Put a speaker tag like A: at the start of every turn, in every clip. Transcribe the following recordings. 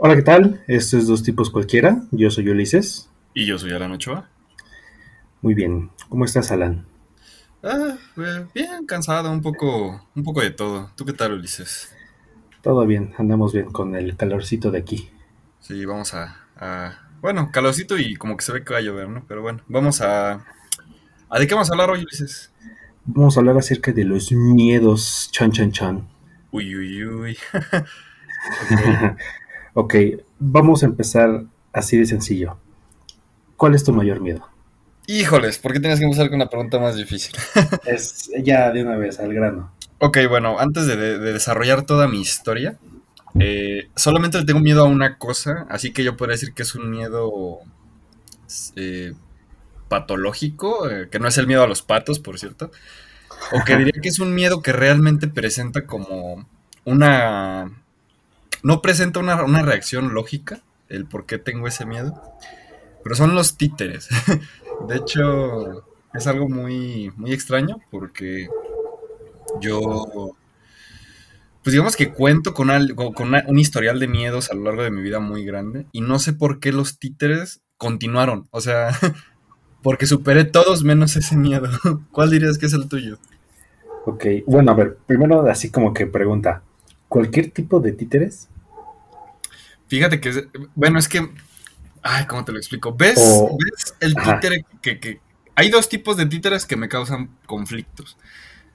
A: Hola, ¿qué tal? Esto es Dos Tipos Cualquiera. Yo soy Ulises.
B: Y yo soy Alan Ochoa.
A: Muy bien. ¿Cómo estás, Alan?
B: Ah, eh, bien, cansado, un poco, un poco de todo. ¿Tú qué tal, Ulises?
A: Todo bien, andamos bien con el calorcito de aquí.
B: Sí, vamos a, a- Bueno, calorcito y como que se ve que va a llover, ¿no? Pero bueno, vamos a... ¿A de qué vamos a hablar hoy, Ulises?
A: Vamos a hablar acerca de los miedos. Chan, chan, chan.
B: Uy, uy, uy.
A: ok, vamos a empezar así de sencillo. ¿Cuál es tu mayor miedo?
B: Híjoles, ¿por qué tienes que empezar con una pregunta más difícil?
A: Es ya de una vez al grano.
B: Ok, bueno, antes de desarrollar toda mi historia, eh, solamente le tengo miedo a una cosa, así que yo podría decir que es un miedo eh, patológico, eh, que no es el miedo a los patos, por cierto, o que diría que es un miedo que realmente presenta como una... no presenta una, una reacción lógica, el por qué tengo ese miedo, pero son los títeres. De hecho, es algo muy, muy extraño porque yo, pues digamos que cuento con, algo, con un historial de miedos a lo largo de mi vida muy grande y no sé por qué los títeres continuaron. O sea, porque superé todos menos ese miedo. ¿Cuál dirías que es el tuyo?
A: Ok, bueno, a ver, primero así como que pregunta. ¿Cualquier tipo de títeres?
B: Fíjate que, bueno, es que, ay, ¿cómo te lo explico? ¿Ves,
A: O-
B: ves el títere que, que... Hay dos tipos de títeres que me causan conflictos.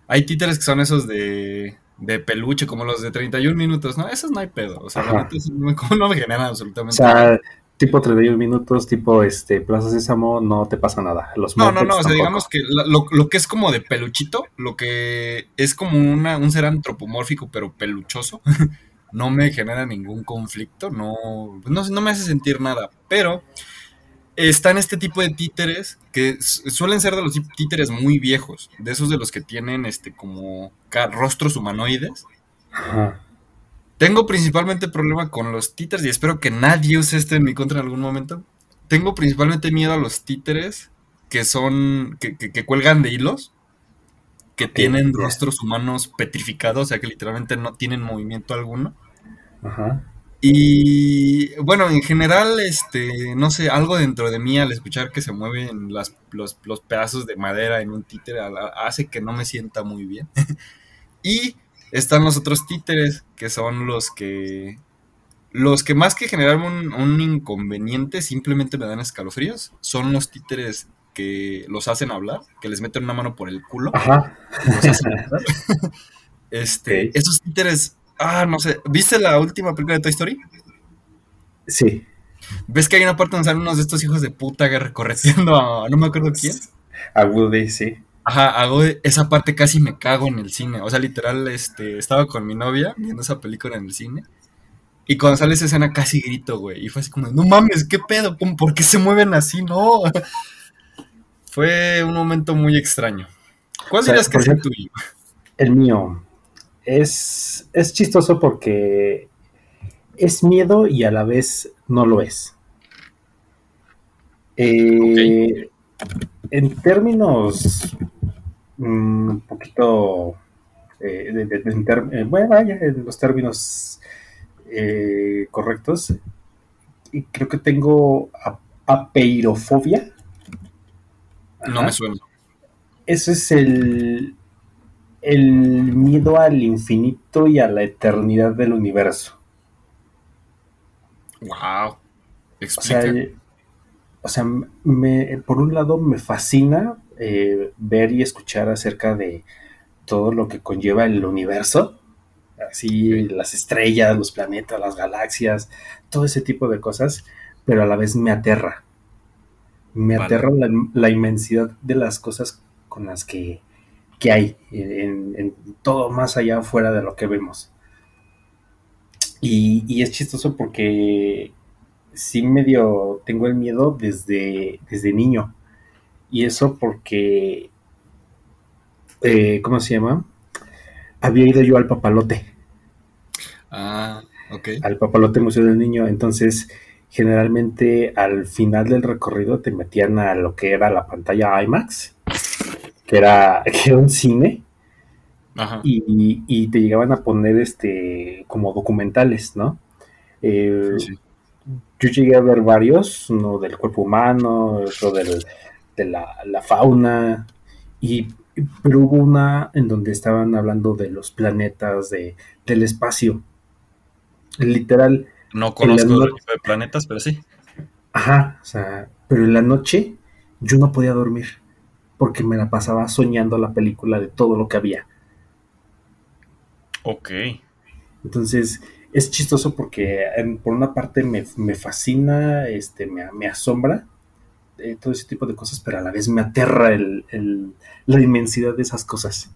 B: Hay títeres que son esos de, de peluche, como los de 31 minutos, ¿no? Esos no hay pedo. O sea, la neta, no, me- no me generan
A: O
B: absolutamente nada.
A: sea, tipo 31 minutos, tipo este Plaza Sésamo, no te pasa nada. Los
B: No, no, no, o sea,
A: tampoco.
B: digamos que lo, lo que es como de peluchito, lo que es como una, un ser antropomórfico pero peluchoso, no me genera ningún conflicto, no, no, no me hace sentir nada, pero están este tipo de títeres que suelen ser de los tí- títeres muy viejos, de esos de los que tienen este como rostros humanoides.
A: Ajá.
B: Tengo principalmente problema con los títeres y espero que nadie use esto en mi contra en algún momento. Tengo principalmente miedo a los títeres que son, que, que- que cuelgan de hilos, que tienen rostros humanos petrificados, o sea que literalmente no tienen movimiento alguno.
A: Ajá.
B: Y bueno, en general, este, no sé, algo dentro de mí al escuchar que se mueven las, los, los pedazos de madera en un títere hace que no me sienta muy bien. y están los otros títeres, que son los que, los que más que generar un, un inconveniente, simplemente me dan escalofríos. Son los títeres que los hacen hablar, que les meten una mano por el culo
A: Ajá.
B: los hacen hablar. Este, esos títeres, ah, no sé, ¿viste la última película de Toy Story?
A: Sí.
B: ¿Ves que hay una parte donde salen unos de estos hijos de puta que recorriendo a no me acuerdo quién?
A: A Woody, sí.
B: Ajá, hago esa parte casi me cago en el cine. O sea, literal, este, estaba con mi novia viendo esa película en el cine. Y cuando sale esa escena casi grito, güey. Y fue así como, no mames, ¿qué pedo? ¿Cómo- ¿Por qué se mueven así? No. Fue un momento muy extraño. ¿Cuál
A: O sea,
B: dirías que es el tuyo?
A: El mío es, es chistoso porque es miedo y a la vez no lo es. Eh, En términos mm, un poquito, eh, de- de- de- en ter- eh, bueno, vaya, en los términos correctos, y creo que tengo apeirofobia.
B: No
A: Ajá.
B: me suena.
A: Ese es el, el miedo al infinito y a la eternidad del universo.
B: Wow.
A: O
B: Explica.
A: sea, eh, o sea me, por un lado me fascina eh, ver y escuchar acerca de todo lo que conlleva el universo. Así, las estrellas, los planetas, las galaxias, todo ese tipo de cosas, pero a la vez me aterra. Me
B: Vale.
A: aterra la, la inmensidad de las cosas con las que, que hay en, en todo más allá fuera de lo que vemos. Y, y es chistoso porque sí medio tengo el miedo desde, desde niño. Y eso porque, eh, ¿cómo se llama? Había ido yo al papalote,
B: Ah, ok.
A: al papalote Museo del Niño. Entonces, generalmente al final del recorrido te metían a lo que era la pantalla IMAX, que era, que era un cine.
B: Ajá.
A: y, y te llegaban a poner este como documentales, ¿no? Eh, yo llegué a ver varios, uno del cuerpo humano, otro del, de la, fauna, y, pero hubo una en donde estaban hablando de los planetas, de, del espacio. Literal.
B: No conozco el tipo de planetas, pero sí.
A: Ajá, o sea, pero en la noche yo no podía dormir porque me la pasaba soñando la película de todo lo que había.
B: Ok.
A: Entonces, es chistoso porque por una parte me, fascina, este, me, asombra eh, todo ese tipo de cosas, pero a la vez me aterra la inmensidad de esas cosas.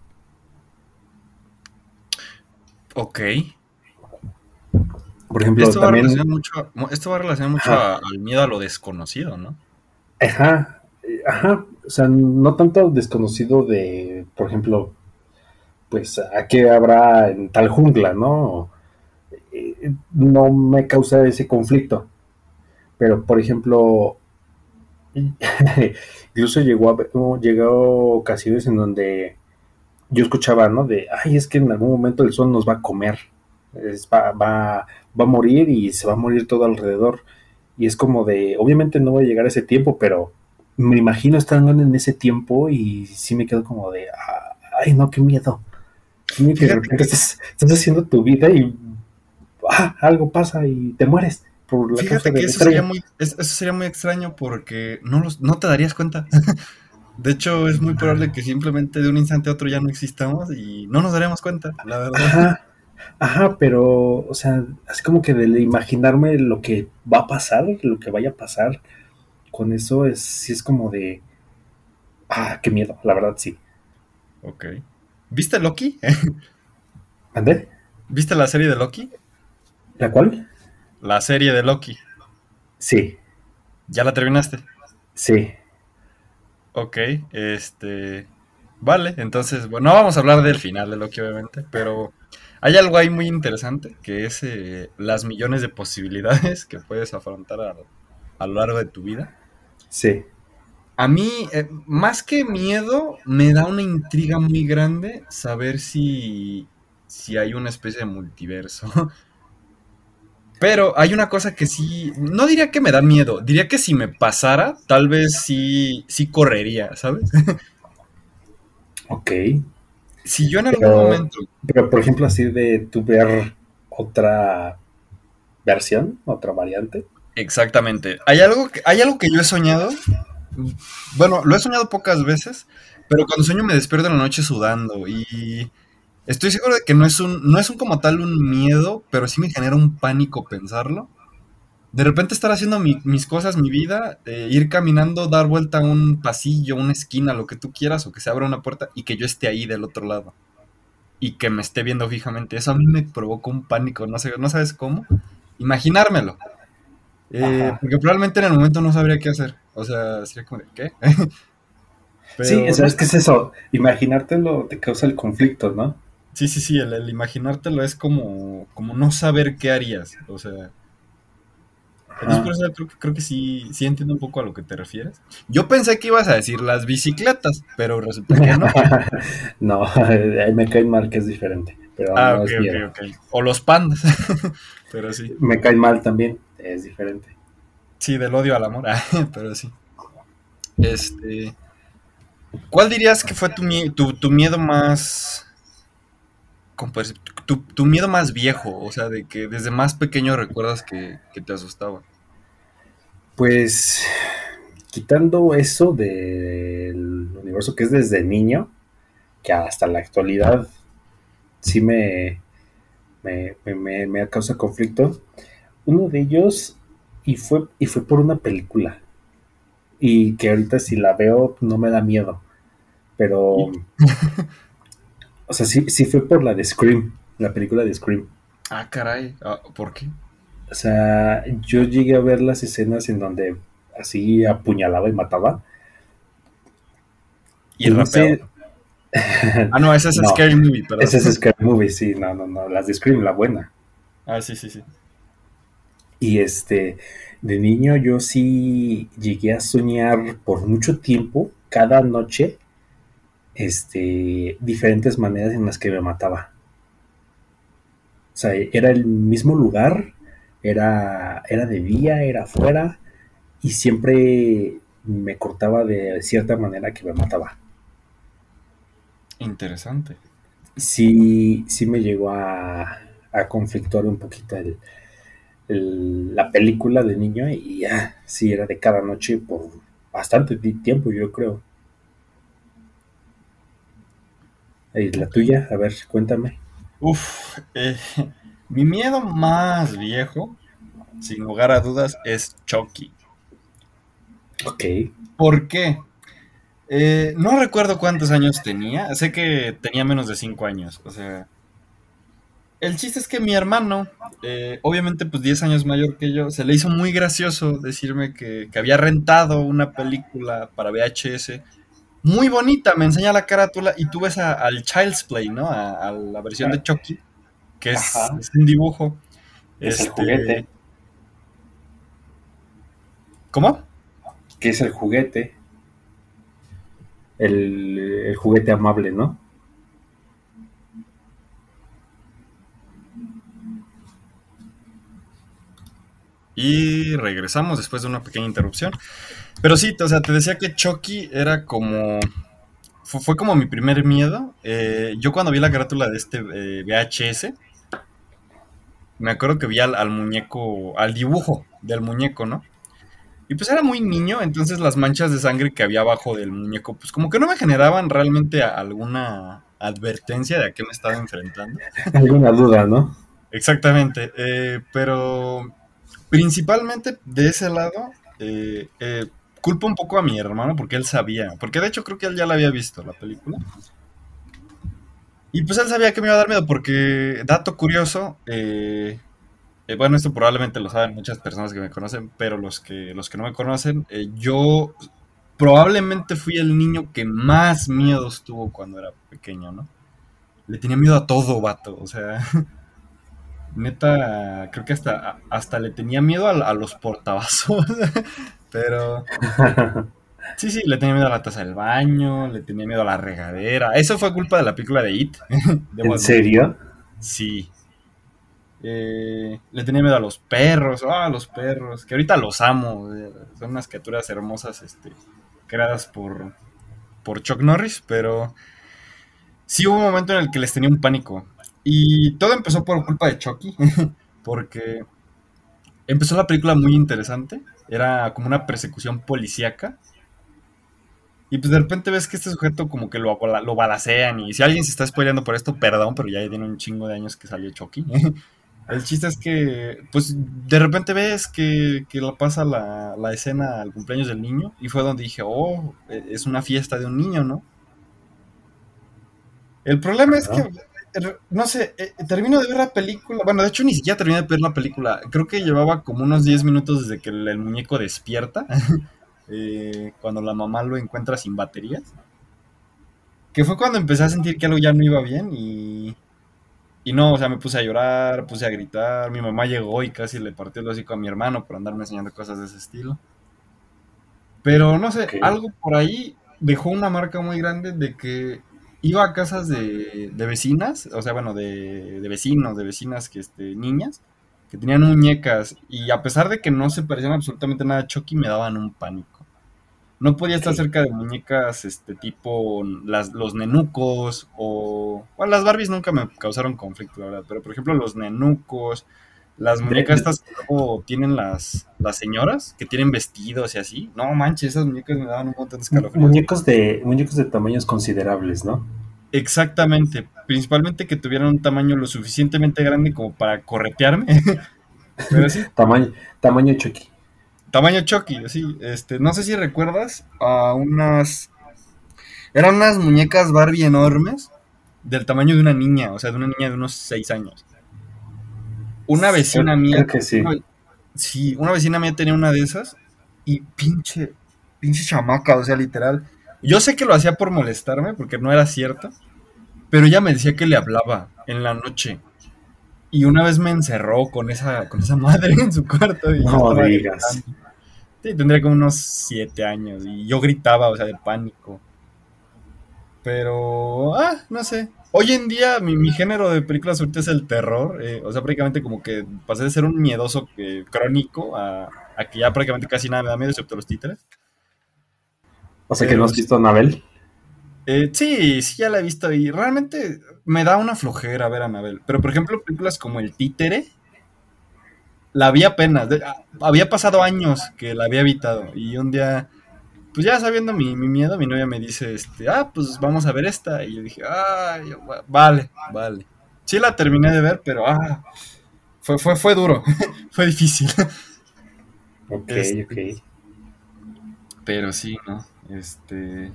B: Ok.
A: Por ejemplo,
B: esto también... Va mucho, esto va a relacionar mucho al miedo a lo desconocido, ¿no?
A: Ajá, ajá. O sea, no tanto desconocido de, por ejemplo, pues, ¿a qué habrá en tal jungla, no? No me causa ese conflicto. Pero, por ejemplo, incluso llegó a llegó ocasiones en donde yo escuchaba, ¿no? De, ay, es que en algún momento el sol nos va a comer, va, va, va a morir y se va a morir todo alrededor. Y es como de, obviamente no va a llegar ese tiempo, pero me imagino estando en ese tiempo y sí me quedo como de, ay, no, qué miedo. estás, haciendo tu vida y ah, algo pasa y te mueres.
B: Por la Fíjate que eso sería, muy, eso sería muy extraño porque no, los, no te darías cuenta. De hecho, es muy probable que simplemente de un instante a otro ya no existamos y no nos daríamos cuenta, la verdad.
A: Ajá, pero, o sea, así como que de imaginarme lo que va a pasar, lo que vaya a pasar, con eso es, sí es como de, ah, qué miedo, la verdad sí.
B: Ok. ¿Viste Loki?
A: ¿Andé?
B: ¿Viste la serie de Loki?
A: ¿La cual?
B: La serie de Loki.
A: Sí.
B: ¿Ya la terminaste?
A: Sí.
B: Ok, este... Vale, entonces, bueno, no vamos a hablar del final de Loki, obviamente, pero hay algo ahí muy interesante, que es eh, las millones de posibilidades que puedes afrontar a, lo largo de tu vida.
A: Sí.
B: A mí, eh, más que miedo, me da una intriga muy grande saber si, si hay una especie de multiverso. Pero hay una cosa que sí, no diría que me da miedo, diría que si me pasara, tal vez sí, sí correría, ¿sabes?
A: Ok.
B: Si yo en algún momento.
A: Pero, por ejemplo, así de tu ver otra versión, otra variante.
B: Exactamente. Hay algo, que, hay algo que yo he soñado. Bueno, lo he soñado pocas veces, pero cuando sueño me despierto en la noche sudando y estoy seguro de que no es un, no es un como tal un miedo, pero sí me genera un pánico pensarlo de repente estar haciendo mis cosas, mi vida, eh, ir caminando, dar vuelta a un pasillo, una esquina, lo que tú quieras, o que se abra una puerta y que yo esté ahí del otro lado. Y que me esté viendo fijamente. Eso a mí me provocó un pánico, no sé, no sabes cómo. Imaginármelo. Eh, porque probablemente en el momento no sabría qué hacer. O sea, sería como, ¿qué?
A: sí, ¿sabes qué es eso? Imaginártelo te causa el conflicto, ¿no?
B: Sí, sí, sí, el, el imaginártelo es como, como no saber qué harías. O sea, entonces, por eso creo, que sí, sí entiendo un poco a lo que te refieres. Yo pensé que ibas a decir las bicicletas, pero resulta que no.
A: no, me cae mal que es diferente. Pero ah,
B: ok, ok, ok. O los pandas, pero sí.
A: Me cae mal también, es diferente.
B: Sí, del odio al amor, pero sí. Este. ¿Cuál dirías que fue tu, tu, tu miedo más. Tu, tu, miedo más viejo? O sea, de que desde más pequeño recuerdas que, que te asustaba.
A: Pues quitando eso del universo que es desde niño, que hasta la actualidad sí me, me, me, me causa conflicto, uno de ellos, y fue, y fue por una película, y que ahorita si la veo no me da miedo, pero, o sea, sí, sí fue por la de Scream, la película de Scream.
B: Ah, caray, ah, ¿por qué?
A: O sea, yo llegué a ver las escenas en donde así apuñalaba y mataba.
B: Y el rapeo. ah, no, esa es Scary Movie, perdón.
A: Esa es Scary Movie, sí, no, no, no, las de Scream, la buena.
B: Ah, sí, sí, sí.
A: Y este, de niño yo sí llegué a soñar por mucho tiempo, cada noche, este, diferentes maneras en las que me mataba. O sea, era el mismo lugar, Era, era de día, era afuera y siempre me cortaba de cierta manera que me mataba.
B: Interesante.
A: Sí, sí me llegó a, a conflictuar un poquito el, el, la película de niño y ya, sí, era de cada noche por bastante tiempo, yo creo. ¿Y la tuya? A ver, cuéntame.
B: Uf, eh, mi miedo más viejo, sin lugar a dudas, es Chucky.
A: Ok.
B: ¿Por qué? Eh, no recuerdo cuántos años tenía. Sé que tenía menos de 5 años. O sea. El chiste es que mi hermano, eh, obviamente pues 10 años mayor que yo, se le hizo muy gracioso decirme que, que había rentado una película para VHS muy bonita, me enseña la carátula y tú ves a- al Child's Play, ¿no? A, a la versión de Chucky, que es, un dibujo.
A: Es el
B: Este,
A: juguete.
B: ¿Cómo?
A: que es el juguete. El, el juguete amable, ¿no?
B: Y regresamos después de una pequeña interrupción. Pero sí, o sea, te decía que Chucky era como... Fue, fue como mi primer miedo. Eh, yo cuando vi la carátula de este eh, VHS, me acuerdo que vi al, al muñeco, al dibujo del muñeco, ¿no? Y pues era muy niño, entonces las manchas de sangre que había abajo del muñeco, pues como que no me generaban realmente alguna advertencia de a qué me estaba enfrentando.
A: Alguna duda, ¿no?
B: Exactamente, eh, pero principalmente de ese lado, eh, eh, culpo un poco a mi hermano porque él sabía, porque de hecho creo que él ya la había visto la película. Y pues él sabía que me iba a dar miedo porque, dato curioso, eh, eh, bueno, esto probablemente lo saben muchas personas que me conocen, pero los que, los que no me conocen, eh, yo probablemente fui el niño que más miedos tuvo cuando era pequeño, ¿no? Le tenía miedo a todo, vato, o sea, neta, creo que hasta, hasta le tenía miedo a, a los portavasos, pero sí, sí, le tenía miedo a la taza del baño, le tenía miedo a la regadera, eso fue culpa de la película de It,
A: ¿En serio?
B: Sí. Eh, le tenía miedo a los perros, ah, a los perros, que ahorita los amo, eh, son unas criaturas hermosas, este, creadas por, por Chuck Norris, pero sí hubo un momento en el que les tenía un pánico. Y todo empezó por culpa de Chucky, porque empezó la película muy interesante, era como una persecución policíaca, y pues de repente ves que este sujeto como que lo, lo balacean, y si alguien se está spoileando por esto, perdón, pero ya tiene un chingo de años que salió Chucky. El chiste es que, pues, de repente ves que, que la pasa la, la, escena al cumpleaños del niño y fue donde dije, oh, es una fiesta de un niño, ¿no? El problema es que, no sé, eh, termino de ver la película, bueno, de hecho ni siquiera terminé de ver la película, creo que llevaba como unos 10 minutos desde que el, el muñeco despierta, eh, cuando la mamá lo encuentra sin baterías, que fue cuando empecé a sentir que algo ya no iba bien y... Y no, o sea, me puse a llorar, puse a gritar. Mi mamá llegó y casi le partió el hocico a mi hermano por andarme enseñando cosas de ese estilo. Pero no sé, okay. algo por ahí dejó una marca muy grande de que iba a casas de, de vecinas, o sea, bueno, de, de, vecinos, de vecinas que este, niñas, que tenían muñecas. Y a pesar de que no se parecían absolutamente nada a Chucky, me daban un pánico. No podía estar cerca de muñecas este tipo las, los nenucos o... Bueno, las Barbies nunca me causaron conflicto, la verdad, pero por ejemplo los nenucos, las muñecas estas que luego tienen las, las señoras, que tienen vestidos y así. No manches, esas muñecas me daban un montón de escalofríos.
A: Muñecos de, muñecos de tamaños considerables, ¿no?
B: Exactamente, principalmente que tuvieran un tamaño lo suficientemente grande como para corretearme. pero sí.
A: Tamaño, tamaño Chucky.
B: Tamaño Chucky, sí. Este, no sé si recuerdas a unas. Eran unas muñecas Barbie enormes del tamaño de una niña, o sea, de una niña de unos 6 años. Una vecina mía.
A: Creo que sí.
B: Una, sí, una vecina mía tenía una de esas y pinche, pinche chamaca, o sea, literal. Yo sé que lo hacía por molestarme porque no era cierto, pero ella me decía que le hablaba en la noche. Y una vez me encerró con esa, con esa madre en su cuarto. Y
A: no digas.
B: Sí, tendría como unos siete años y yo gritaba, o sea, de pánico. Pero, ah, no sé. Hoy en día mi, género de películas ahorita es el terror. Eh, o sea, prácticamente como que pasé de ser un miedoso eh, crónico a, que ya prácticamente casi nada me da miedo excepto los títeres.
A: O sea que no has visto Anabel.
B: Eh, sí, sí, ya la he visto y realmente me da una flojera ver a Anabel. Pero por ejemplo, películas como El Títere, la vi apenas. Había pasado años que la había evitado y un día pues ya sabiendo mi, miedo, mi novia me dice, este, ah, pues vamos a ver esta. Y yo dije, ah, vale, vale. Sí la terminé de ver, pero ah, fue, fue, fue duro, fue difícil.
A: Ok, este, ok.
B: Pero sí, ¿no? Este.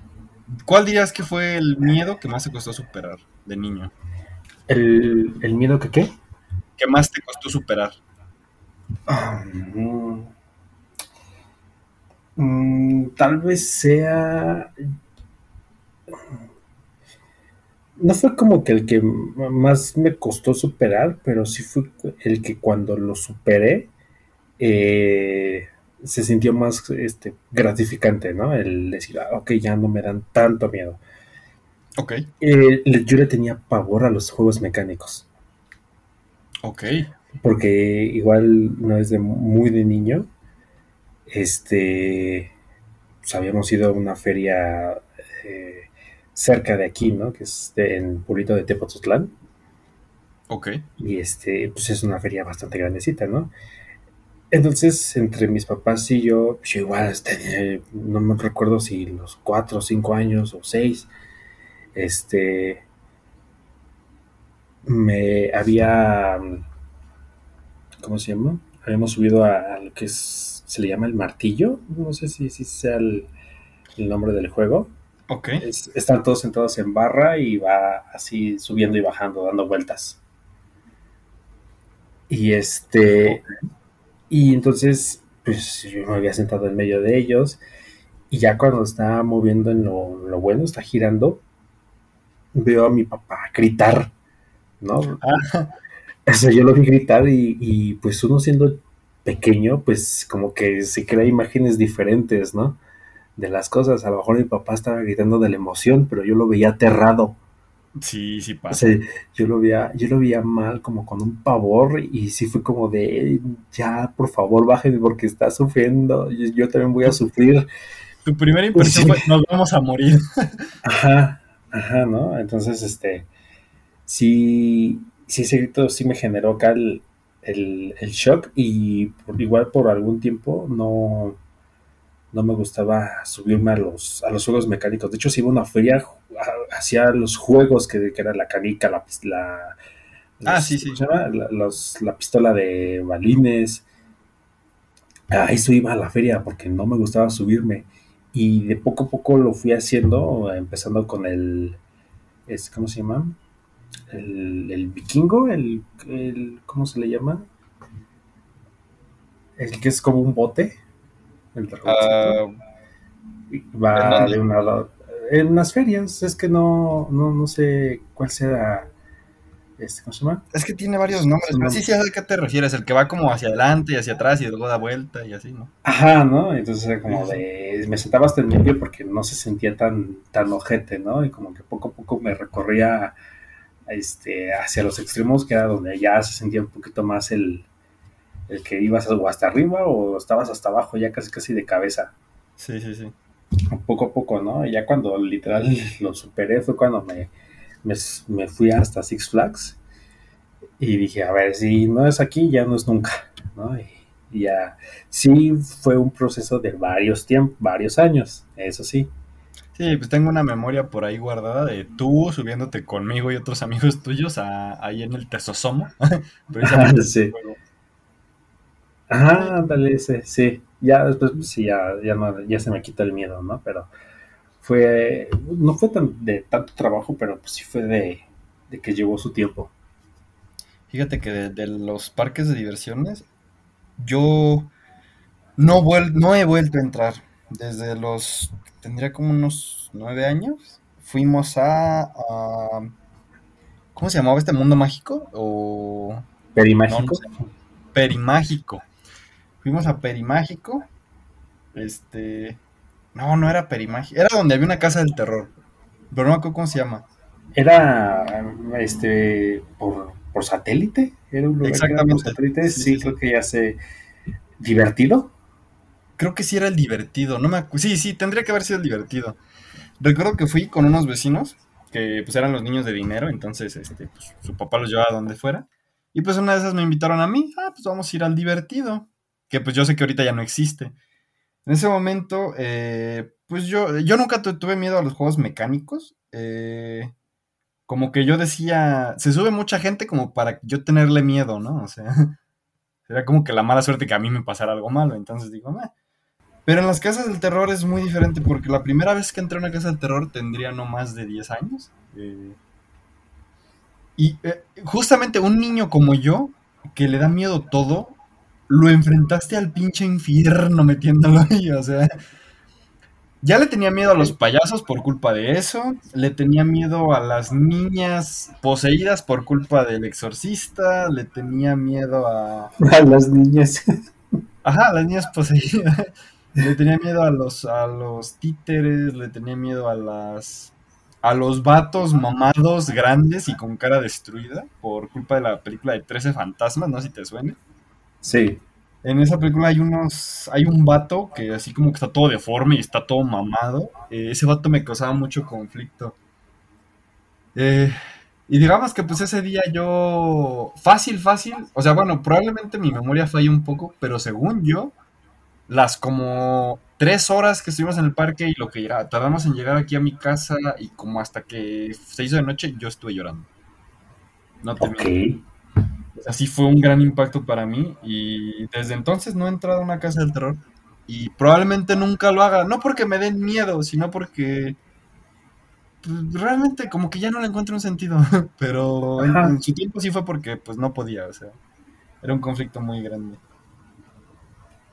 B: ¿Cuál dirías que fue el miedo que más te costó superar de niño?
A: ¿El, miedo que qué?
B: ¿Qué más te costó superar?
A: Ah, mm, tal vez sea... No fue como que el que más me costó superar, pero sí fue el que cuando lo superé eh, se sintió más este, gratificante, ¿no? El decir, ah, ok, ya no me dan tanto miedo.
B: Ok.
A: Eh, yo le tenía pavor a los juegos mecánicos.
B: Ok.
A: Porque igual una vez de muy de niño, este, pues habíamos ido a una feria eh, cerca de aquí, ¿no? Que es en el pueblito de Tepozotlán.
B: Ok.
A: Y este, pues es una feria bastante grandecita, ¿no? Entonces, entre mis papás y yo, pues igual, este, no me recuerdo si los cuatro, cinco años o seis, este, me había, ¿cómo se llama? Habíamos subido a, a lo que es se le llama el martillo, no sé si, si sea el, nombre del juego.
B: Ok.
A: están todos sentados en barra y va así subiendo y bajando, dando vueltas. Y este. Y entonces, pues yo me había sentado en medio de ellos. Y ya cuando está moviendo en lo, bueno, está girando, veo a mi papá gritar, ¿no? Ah. O sea, yo lo vi gritar y, y, pues uno siendo pequeño, pues como que se crea imágenes diferentes, ¿no? De las cosas. A lo mejor mi papá estaba gritando de la emoción, pero yo lo veía aterrado.
B: Sí, sí pasa.
A: yo lo veía, yo lo veía mal, como con un pavor, y sí fue como de ya, por favor, bájenme porque está sufriendo. Yo, también voy a sufrir.
B: Tu primera impresión fue nos vamos a morir.
A: Ajá, ajá, ¿no? Entonces, este, sí, sí, ese grito sí me generó acá el, el, shock y igual por algún tiempo no, no me gustaba subirme a los, a los juegos mecánicos. De hecho, si iba a una feria, hacía los juegos que, era la canica, la, la,
B: ah, sí, sí.
A: La, la, pistola de balines. A eso iba a la feria porque no me gustaba subirme. Y de poco a poco lo fui haciendo, empezando con el, ¿cómo se llama? El, vikingo, el, ¿cómo se le llama? El que es como un bote. El uh, Va de un lado. En las ferias, es que no, no, no sé cuál sea. Este, ¿Cómo se llama?
B: Es que tiene varios nombres, pero sí, sí, ¿a qué te refieres? El que va como hacia adelante y hacia atrás y luego da vuelta y así, ¿no?
A: Ajá, ¿no? Entonces como de... Me sentaba hasta el medio porque no se sentía tan, tan ojete, ¿no? Y como que poco a poco me recorría este, hacia los extremos, que era donde ya se sentía un poquito más el, el que ibas o hasta arriba o estabas hasta abajo, ya casi casi de cabeza.
B: Sí, sí, sí.
A: Poco a poco, ¿no? Y ya cuando literal lo superé fue cuando me, me, fui hasta Six Flags y dije, a ver, si no es aquí, ya no es nunca, ¿no? Y, ya, sí fue un proceso de varios tiempos, varios años, eso sí.
B: Sí, pues tengo una memoria por ahí guardada de tú subiéndote conmigo y otros amigos tuyos ahí en el Tesosomo.
A: ah, sí. Ajá, ándale, sí, sí. Ya después, pues, sí, ya, ya, no, ya se me quita el miedo, ¿no? Pero fue, no fue tan, de tanto trabajo, pero pues sí fue de, que llevó su tiempo.
B: Fíjate que de, los parques de diversiones, yo no, no he vuelto a entrar desde los tendría como unos nueve años, fuimos a, ¿cómo se llamaba este mundo mágico? O
A: Perimágico.
B: Perimágico. Fuimos a Perimágico. Este, no, no era Perimágico, era donde había una casa del terror. Pero no me acuerdo cómo se llama.
A: Era este por, por satélite, era un lugar
B: Exactamente.
A: por satélite, sí, creo que ya sé. ¿Divertido?
B: Creo que sí era el divertido, no me Sí, sí, tendría que haber sido el divertido. Recuerdo que fui con unos vecinos que pues eran los niños de dinero, entonces este, pues, su papá los llevaba a donde fuera. Y pues una de esas me invitaron a mí, ah, pues vamos a ir al divertido, que pues yo sé que ahorita ya no existe. En ese momento, eh, pues yo, yo nunca tuve miedo a los juegos mecánicos. Eh, como que yo decía, se sube mucha gente como para yo tenerle miedo, ¿no? O sea, era como que la mala suerte que a mí me pasara algo malo. Entonces digo, Meh. Pero en las casas del terror es muy diferente porque la primera vez que entré a una casa del terror tendría no más de 10 años. Eh, y eh, justamente un niño como yo, que le da miedo todo, lo enfrentaste al pinche infierno metiéndolo ahí, o sea. Ya le tenía miedo a los payasos por culpa de eso, le tenía miedo a las niñas poseídas por culpa del exorcista, le tenía miedo a...
A: A las niñas.
B: Ajá, las niñas poseídas. Le tenía miedo a los, a los títeres, le tenía miedo a las a los vatos mamados grandes y con cara destruida por culpa de la película de 13 fantasmas, no sé si te suene.
A: Sí.
B: En esa película hay unos. Hay un vato que así como que está todo deforme y está todo mamado. Eh, ese vato me causaba mucho conflicto. Eh, y digamos que pues ese día yo. Fácil, fácil. O sea, bueno, probablemente mi memoria falla un poco, pero según yo, las como tres horas que estuvimos en el parque y lo que tardamos en llegar aquí a mi casa y como hasta que se hizo de noche, yo estuve llorando. No te
A: ok.
B: Así fue un gran impacto para mí y desde entonces no he entrado a una casa del terror y probablemente nunca lo haga, no porque me den miedo, sino porque pues, realmente como que ya no le encuentro un sentido, pero en, en, su tiempo sí fue porque pues no podía, o sea, era un conflicto muy grande.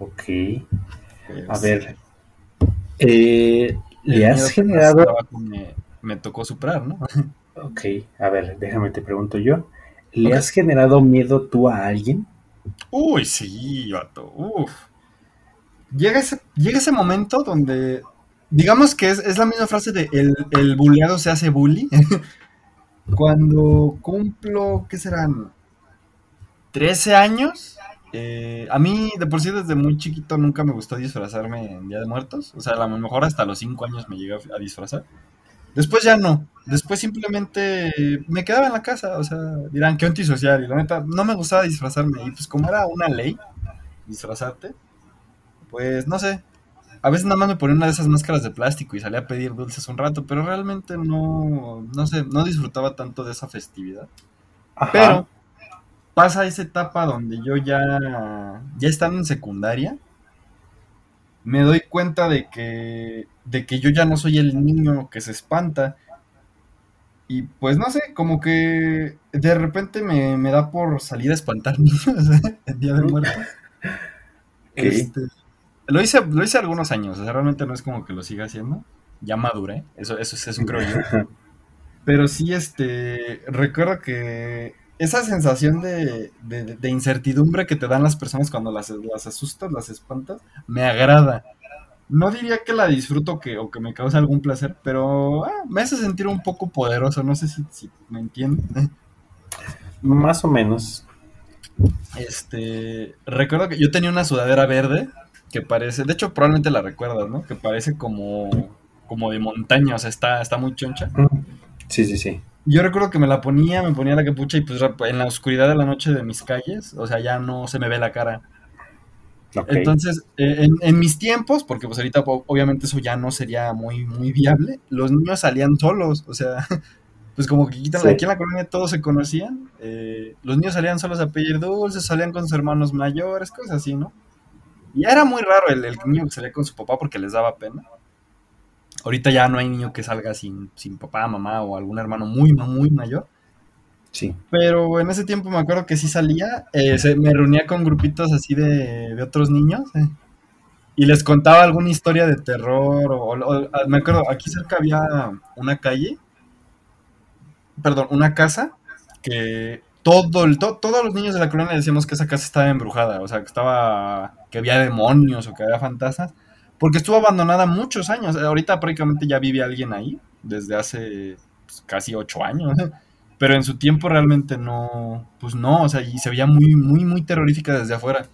A: Ok. Pues, a ver. Eh, ¿Le has generado...
B: Me, me, tocó superar, ¿no?
A: Ok, a ver, déjame te pregunto yo. ¿Le okay. has generado miedo tú a alguien?
B: Uy, sí, vato. Uf. Llega ese, llega ese momento donde, digamos que es, es la misma frase de el, el bulleado se hace bully. Cuando cumplo, ¿qué serán? 13 años, eh, a mí, de por sí, desde muy chiquito nunca me gustó disfrazarme en Día de Muertos. O sea, a lo mejor hasta los 5 años me llegué a disfrazar. Después ya no. Después simplemente me quedaba en la casa. O sea, dirán que antisocial. Y la neta, no me gustaba disfrazarme. Y pues, como era una ley disfrazarte, pues no sé. A veces nada más me ponía una de esas máscaras de plástico y salía a pedir dulces un rato. Pero realmente no, no sé, no disfrutaba tanto de esa festividad.
A: Ajá.
B: Pero pasa esa etapa donde yo ya, ya estando en secundaria, me doy cuenta de que, de que yo ya no soy el niño que se espanta. Y pues no sé, como que de repente me, me da por salir a espantar niños el día de muerte. Este, lo, hice, lo hice algunos años, o sea, realmente no es como que lo siga haciendo. Ya maduré, eso, eso, eso creo yo. Pero sí, este, recuerdo que esa sensación de, de, de, incertidumbre que te dan las personas cuando las, las asustas, las espantas, me agrada. No diría que la disfruto que, o que me causa algún placer, pero ah, me hace sentir un poco poderoso. No sé si, si me entienden.
A: Más o menos.
B: Este. Recuerdo que yo tenía una sudadera verde que parece. De hecho, probablemente la recuerdas, ¿no? Que parece como. como de montaña, o sea, está, está muy choncha.
A: Sí, sí, sí.
B: Yo recuerdo que me la ponía, me ponía la capucha y pues en la oscuridad de la noche de mis calles, o sea, ya no se me ve la cara. Okay. Entonces, eh, en, en, mis tiempos, porque pues ahorita obviamente eso ya no sería muy, muy viable, los niños salían solos, o sea, pues como que quitan, sí. aquí en la colonia todos se conocían, eh, los niños salían solos a pedir dulces, salían con sus hermanos mayores, cosas así, ¿no? Y era muy raro el, el niño que salía con su papá porque les daba pena. Ahorita ya no hay niño que salga sin, sin papá, mamá o algún hermano muy, muy mayor.
A: Sí.
B: Pero en ese tiempo me acuerdo que sí salía, eh, se, me reunía con grupitos así de, de otros niños eh, y les contaba alguna historia de terror. O, o, o, me acuerdo, aquí cerca había una calle, perdón, una casa que todo el, to, todos los niños de la colonia decíamos que esa casa estaba embrujada, o sea, que estaba, que había demonios o que había fantasmas porque estuvo abandonada muchos años. Ahorita prácticamente ya vive alguien ahí, desde hace pues, casi ocho años. Pero en su tiempo realmente no, pues no, o sea, y se veía muy, muy, muy terrorífica desde afuera.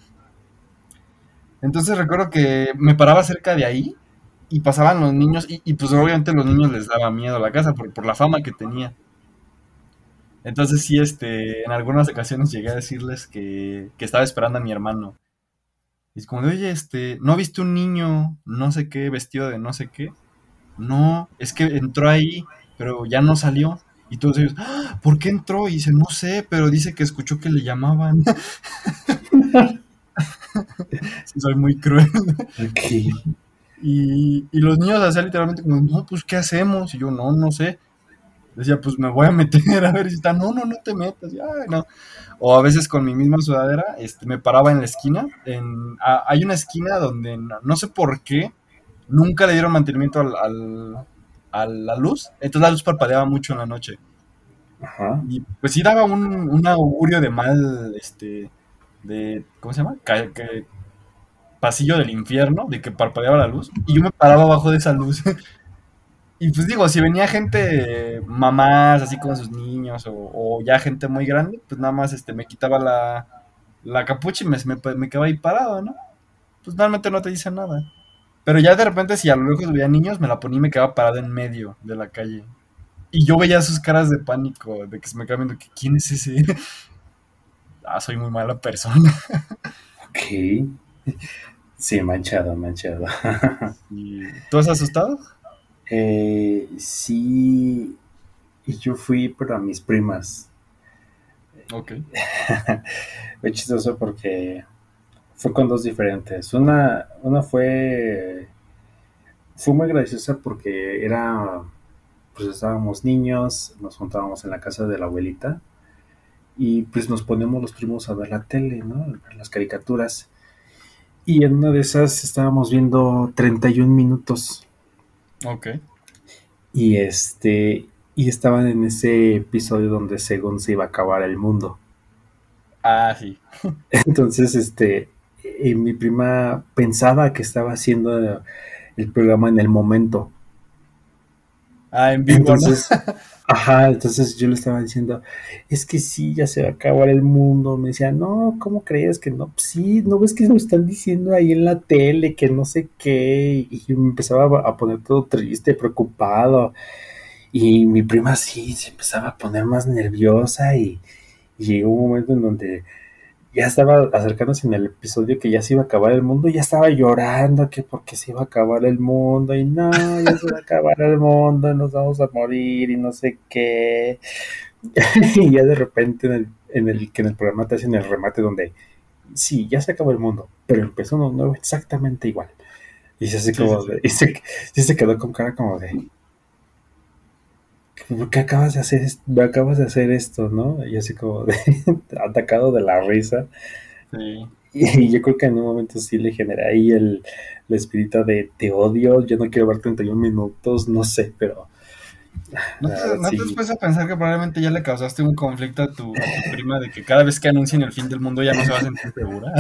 B: Entonces recuerdo que me paraba cerca de ahí y pasaban los niños y, pues obviamente los niños les daba miedo a la casa por, por la fama que tenía. Entonces sí, este, en algunas ocasiones llegué a decirles que, que estaba esperando a mi hermano. Y es como de, oye, este, ¿no viste un niño no sé qué vestido de no sé qué? No, es que entró ahí, pero ya no salió. Y todos ellos, ¡Ah! ¿por qué entró? Y dice, no sé, pero dice que escuchó que le llamaban. soy muy cruel. Y, y, los niños hacían literalmente como, no, pues, ¿qué hacemos? Y yo, no, no sé. Decía, pues me voy a meter a ver si está, no, no, no te metas. no. O a veces con mi misma sudadera, este, me paraba en la esquina. En, hay una esquina donde no, sé por qué nunca le dieron mantenimiento al, a la luz. Entonces la luz parpadeaba mucho en la noche. Ajá. Y pues sí daba un, un augurio de mal, este, de, ¿cómo se llama? que, pasillo del infierno, de que parpadeaba la luz, y yo me paraba abajo de esa luz. y pues digo, si venía gente, mamás, así con sus niños, o, ya gente muy grande, pues nada más este, me quitaba la, la capucha y me, me, quedaba ahí parado, ¿no? Pues normalmente no te dicen nada. Pero ya de repente, si a lo lejos veía niños, me la ponía y me quedaba parado en medio de la calle. Y yo veía sus caras de pánico, de que se me quedaba viendo que quién es ese. ah, soy muy mala persona.
A: ok. Sí, manchado, manchado.
B: ¿Tú has asustado?
A: Eh, sí, y yo fui para mis primas.
B: Ok.
A: Fue chistoso porque fue con dos diferentes. Una, una fue, fue muy graciosa porque era, pues estábamos niños, nos juntábamos en la casa de la abuelita y pues nos ponemos los primos a ver la tele, ¿no? A ver las caricaturas. Y en una de esas estábamos viendo 31 minutos.
B: Ok.
A: Y este, y estaban en ese episodio donde según se iba a acabar el mundo.
B: Ah, sí.
A: Entonces, este, y mi prima pensaba que estaba haciendo el programa en el momento.
B: Ah, en vivo.
A: Entonces, ajá, entonces yo le estaba diciendo, es que sí, ya se va a acabar el mundo. Me decía, no, ¿cómo crees que no? Pues sí, ¿no ves que lo están diciendo ahí en la tele, que no sé qué? Y me empezaba a poner todo triste, preocupado. Y mi prima sí, se empezaba a poner más nerviosa y llegó un momento en donde ya estaba acercándose en el episodio que ya se iba a acabar el mundo, y ya estaba llorando que porque se iba a acabar el mundo, y no, ya se va a acabar el mundo, nos vamos a morir, y no sé qué. y ya de repente en el, en el que en el programa te hacen el remate donde sí, ya se acabó el mundo, pero empezó uno nuevo exactamente igual. Y se, hace como y se, se quedó con cara como de ¿por qué acabas de hacer esto? acabas de hacer esto, no? Y así como de, atacado de la risa. Sí. Y yo creo que en un momento sí le genera ahí el, espíritu de te odio, yo no quiero ver 31 minutos, no sé, pero...
B: ¿No te, ¿no te a pensar que probablemente ya le causaste un conflicto a tu, prima de que cada vez que anuncien el fin del mundo ya no se va a sentir segura?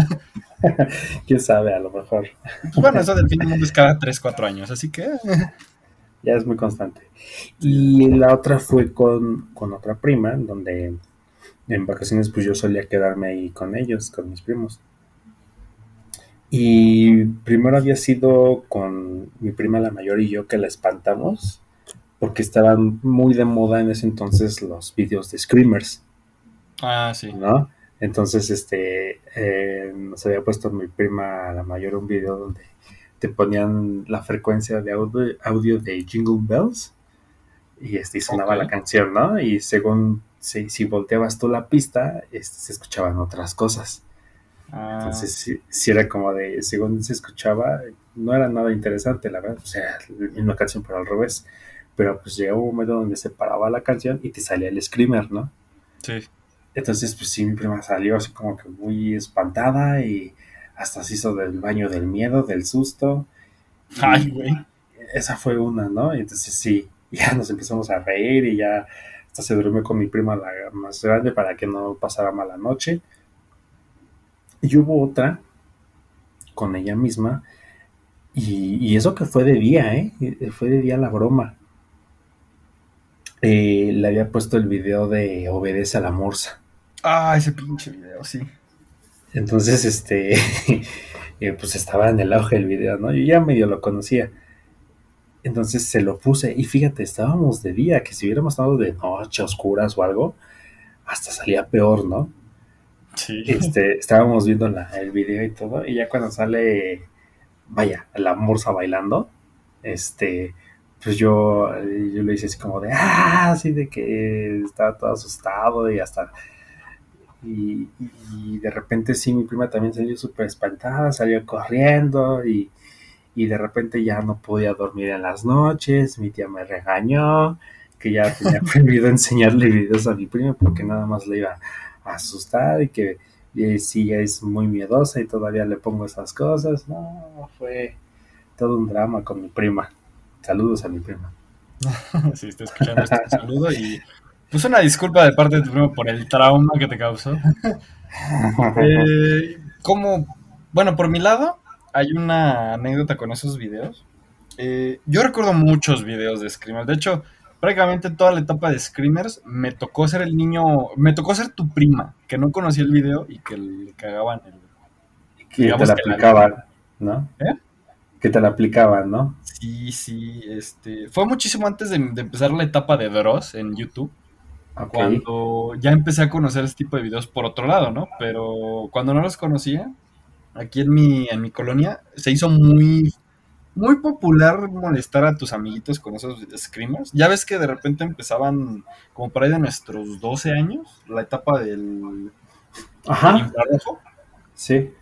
A: Quién sabe, a lo mejor.
B: Pues bueno, eso del fin del mundo es cada 3, 4 años, así que
A: ya es muy constante. Y la otra fue con, otra prima, donde en vacaciones pues yo solía quedarme ahí con ellos, con mis primos. Y primero había sido con mi prima la mayor y yo que la espantamos, porque estaban muy de moda en ese entonces los videos de screamers.
B: Ah, sí.
A: ¿No? Entonces, este, eh, nos había puesto mi prima la mayor un video donde te ponían la frecuencia de audio, de Jingle Bells y, este, sonaba la canción, ¿no? Y según si, si volteabas tú la pista, este, se escuchaban otras cosas. Ah. Entonces, si, era como de, según se escuchaba, no era nada interesante, la verdad, o sea, una canción pero al revés. Pero pues llegaba un momento donde se paraba la canción y te salía el screamer, ¿no?
B: Sí.
A: Entonces, pues sí, mi prima salió así como que muy espantada y hasta se hizo del baño del miedo, del susto.
B: Ay, güey.
A: Esa fue una, ¿no? Entonces sí, ya nos empezamos a reír y ya hasta se durmió con mi prima la más grande para que no pasara mala noche. Y hubo otra con ella misma. Y, y, eso que fue de día, ¿eh? Fue de día la broma. eh, le había puesto el video de Obedece a la Morsa.
B: Ah, ese pinche video, sí.
A: Entonces, este, eh, pues estaba en el auge del video, ¿no? Yo ya medio lo conocía. Entonces se lo puse y fíjate, estábamos de día, que si hubiéramos estado de noche, oscuras o algo, hasta salía peor, ¿no?
B: Sí.
A: Este, estábamos viendo la- el video y todo, y ya cuando sale, vaya, la morsa bailando, este, pues yo, yo le hice así como de, ah, así de que estaba todo asustado y hasta, y, de repente sí, mi prima también salió súper espantada, salió corriendo y, y de repente ya no podía dormir en las noches, mi tía me regañó, que ya tenía prohibido enseñarle videos a mi prima porque nada más le iba a asustar y que eh, sí es muy miedosa y todavía le pongo esas cosas. No, fue todo un drama con mi prima. Saludos a mi prima.
B: Sí, estoy escuchando este saludo y pues una disculpa de parte de tu primo por el trauma que te causó. Eh, como, bueno, por mi lado, hay una anécdota con esos videos. Eh, yo recuerdo muchos videos de Screamers. De hecho, prácticamente toda la etapa de Screamers me tocó ser el niño, me tocó ser tu prima, que no conocía el video y que le cagaban el...
A: que te la- aplicaban, ¿no?
B: ¿Eh?
A: Que te la aplicaban, ¿no?
B: Sí, sí, este... Fue muchísimo antes de, de empezar la etapa de Dross en YouTube. Cuando ya empecé a conocer este tipo de videos por otro lado, ¿no? Pero cuando no los conocía, aquí en mi, en mi colonia, se hizo muy, muy popular molestar a tus amiguitos con esos screamers. Ya ves que de repente empezaban, como por ahí de nuestros 12 años, la etapa del, infrarrojo.
A: sí.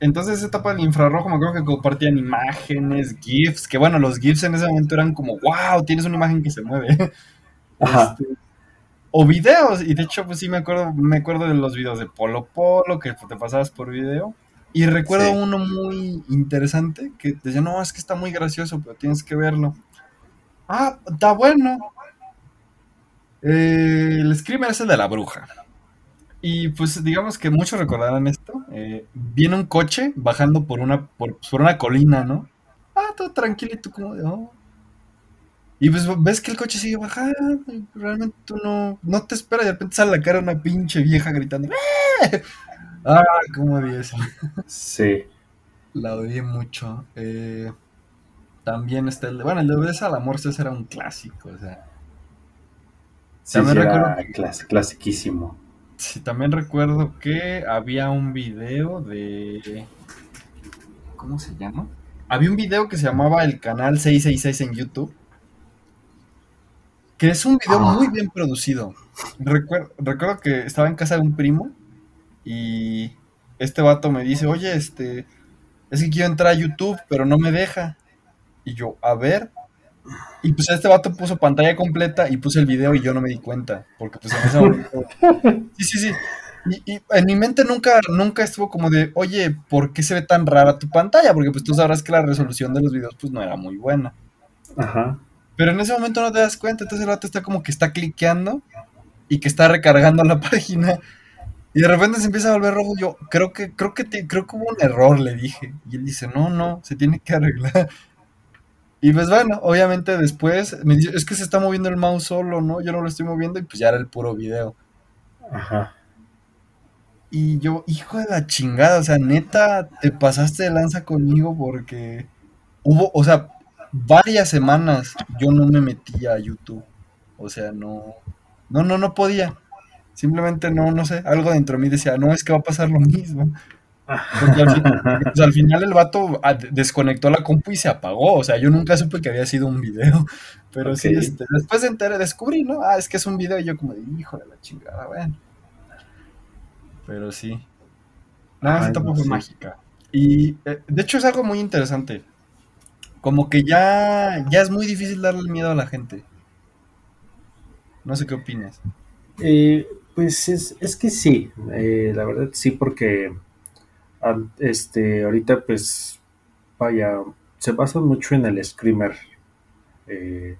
B: Entonces esa etapa del infrarrojo me acuerdo que compartían imágenes, GIFs, que bueno, los GIFs en ese momento eran como, wow, tienes una imagen que se mueve.
A: Ajá.
B: Este, o videos, y de hecho, pues sí me acuerdo, me acuerdo de los videos de Polo Polo que te pasabas por video. Y recuerdo
A: Sí.
B: uno muy interesante que decía, no, es que está muy gracioso, pero tienes que verlo. Ah, está bueno. Eh, el screamer es el de la bruja. Y pues digamos que muchos recordarán esto. eh, viene un coche bajando por una, por, por una colina, ¿no? Ah, todo tranquilito, como de, oh. Y pues ves que el coche sigue bajando y realmente tú no, no te esperas y de repente sale la cara una pinche vieja gritando. ¡Eh! Ah, cómo odié eso.
A: Sí.
B: La odié mucho. Eh, también está el de, bueno, el de Obedece al Amor, ese era un clásico, o sea.
A: Sí,
B: También
A: sí,
B: recuerdo
A: era clas- clasiquísimo.
B: Sí, también recuerdo que había un video de... ¿Cómo se llama? Había un video que se llamaba el canal 666 en YouTube. Que es un video
A: Ah.
B: muy bien producido. Recuer- recuerdo que estaba en casa de un primo y este vato me dice, oye, este, es que quiero entrar a YouTube, pero no me deja. Y yo, a ver. Y pues este vato puso pantalla completa y puse el video y yo no me di cuenta. Porque pues en ese momento... Sí, sí, sí. Y, y en mi mente nunca, nunca estuvo como de, oye, ¿por qué se ve tan rara tu pantalla? Porque pues tú sabrás que la resolución de los videos pues no era muy buena.
A: Ajá.
B: Pero en ese momento no te das cuenta, entonces el vato está como que está cliqueando y que está recargando la página. Y de repente se empieza a volver rojo. Yo creo que, creo que te- creo que hubo un error, le dije. Y él dice, no, no, se tiene que arreglar. Y pues bueno, obviamente después me dice, es que se está moviendo el mouse solo, ¿no? Yo no lo estoy moviendo y pues ya era el puro video.
A: Ajá.
B: Y yo, hijo de la chingada, o sea, neta, te pasaste de lanza conmigo porque hubo, o sea, varias semanas yo no me metía a YouTube. O sea, no, no, no, no podía. Simplemente no, no sé, algo dentro de mí decía, no, es que va a pasar lo mismo. Porque al, pues, al final el vato de- desconectó la compu y se apagó. O sea, yo nunca supe que había sido un video. Pero sí, este, después de enteré, descubrí, ¿no? Ah, es que es un video y yo como de, hijo de la chingada, bueno. Pero sí. Nada,
A: Ay,
B: etapa
A: no,
B: fue
A: sí.
B: mágica. Y eh, de hecho es algo muy interesante. Como que ya, ya es muy difícil darle miedo a la gente. No sé qué opinas.
A: Eh, pues es, es que sí, eh, la verdad sí, porque este, ahorita pues, vaya, se basan mucho en el screamer. eh,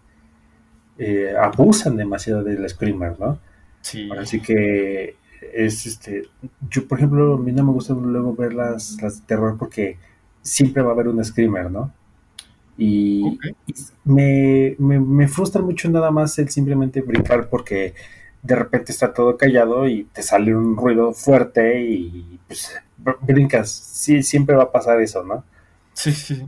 A: eh, abusan demasiado del screamer, ¿no?
B: Sí.
A: Ahora sí que es este. Yo, por ejemplo, a mí no me gusta luego ver las, las de terror porque siempre va a haber un screamer, ¿no? Y, y me, me, me, frustra mucho nada más el simplemente brincar porque de repente está todo callado y te sale un ruido fuerte y pues brincas. Sí, siempre va a pasar eso, ¿no?
B: Sí, sí.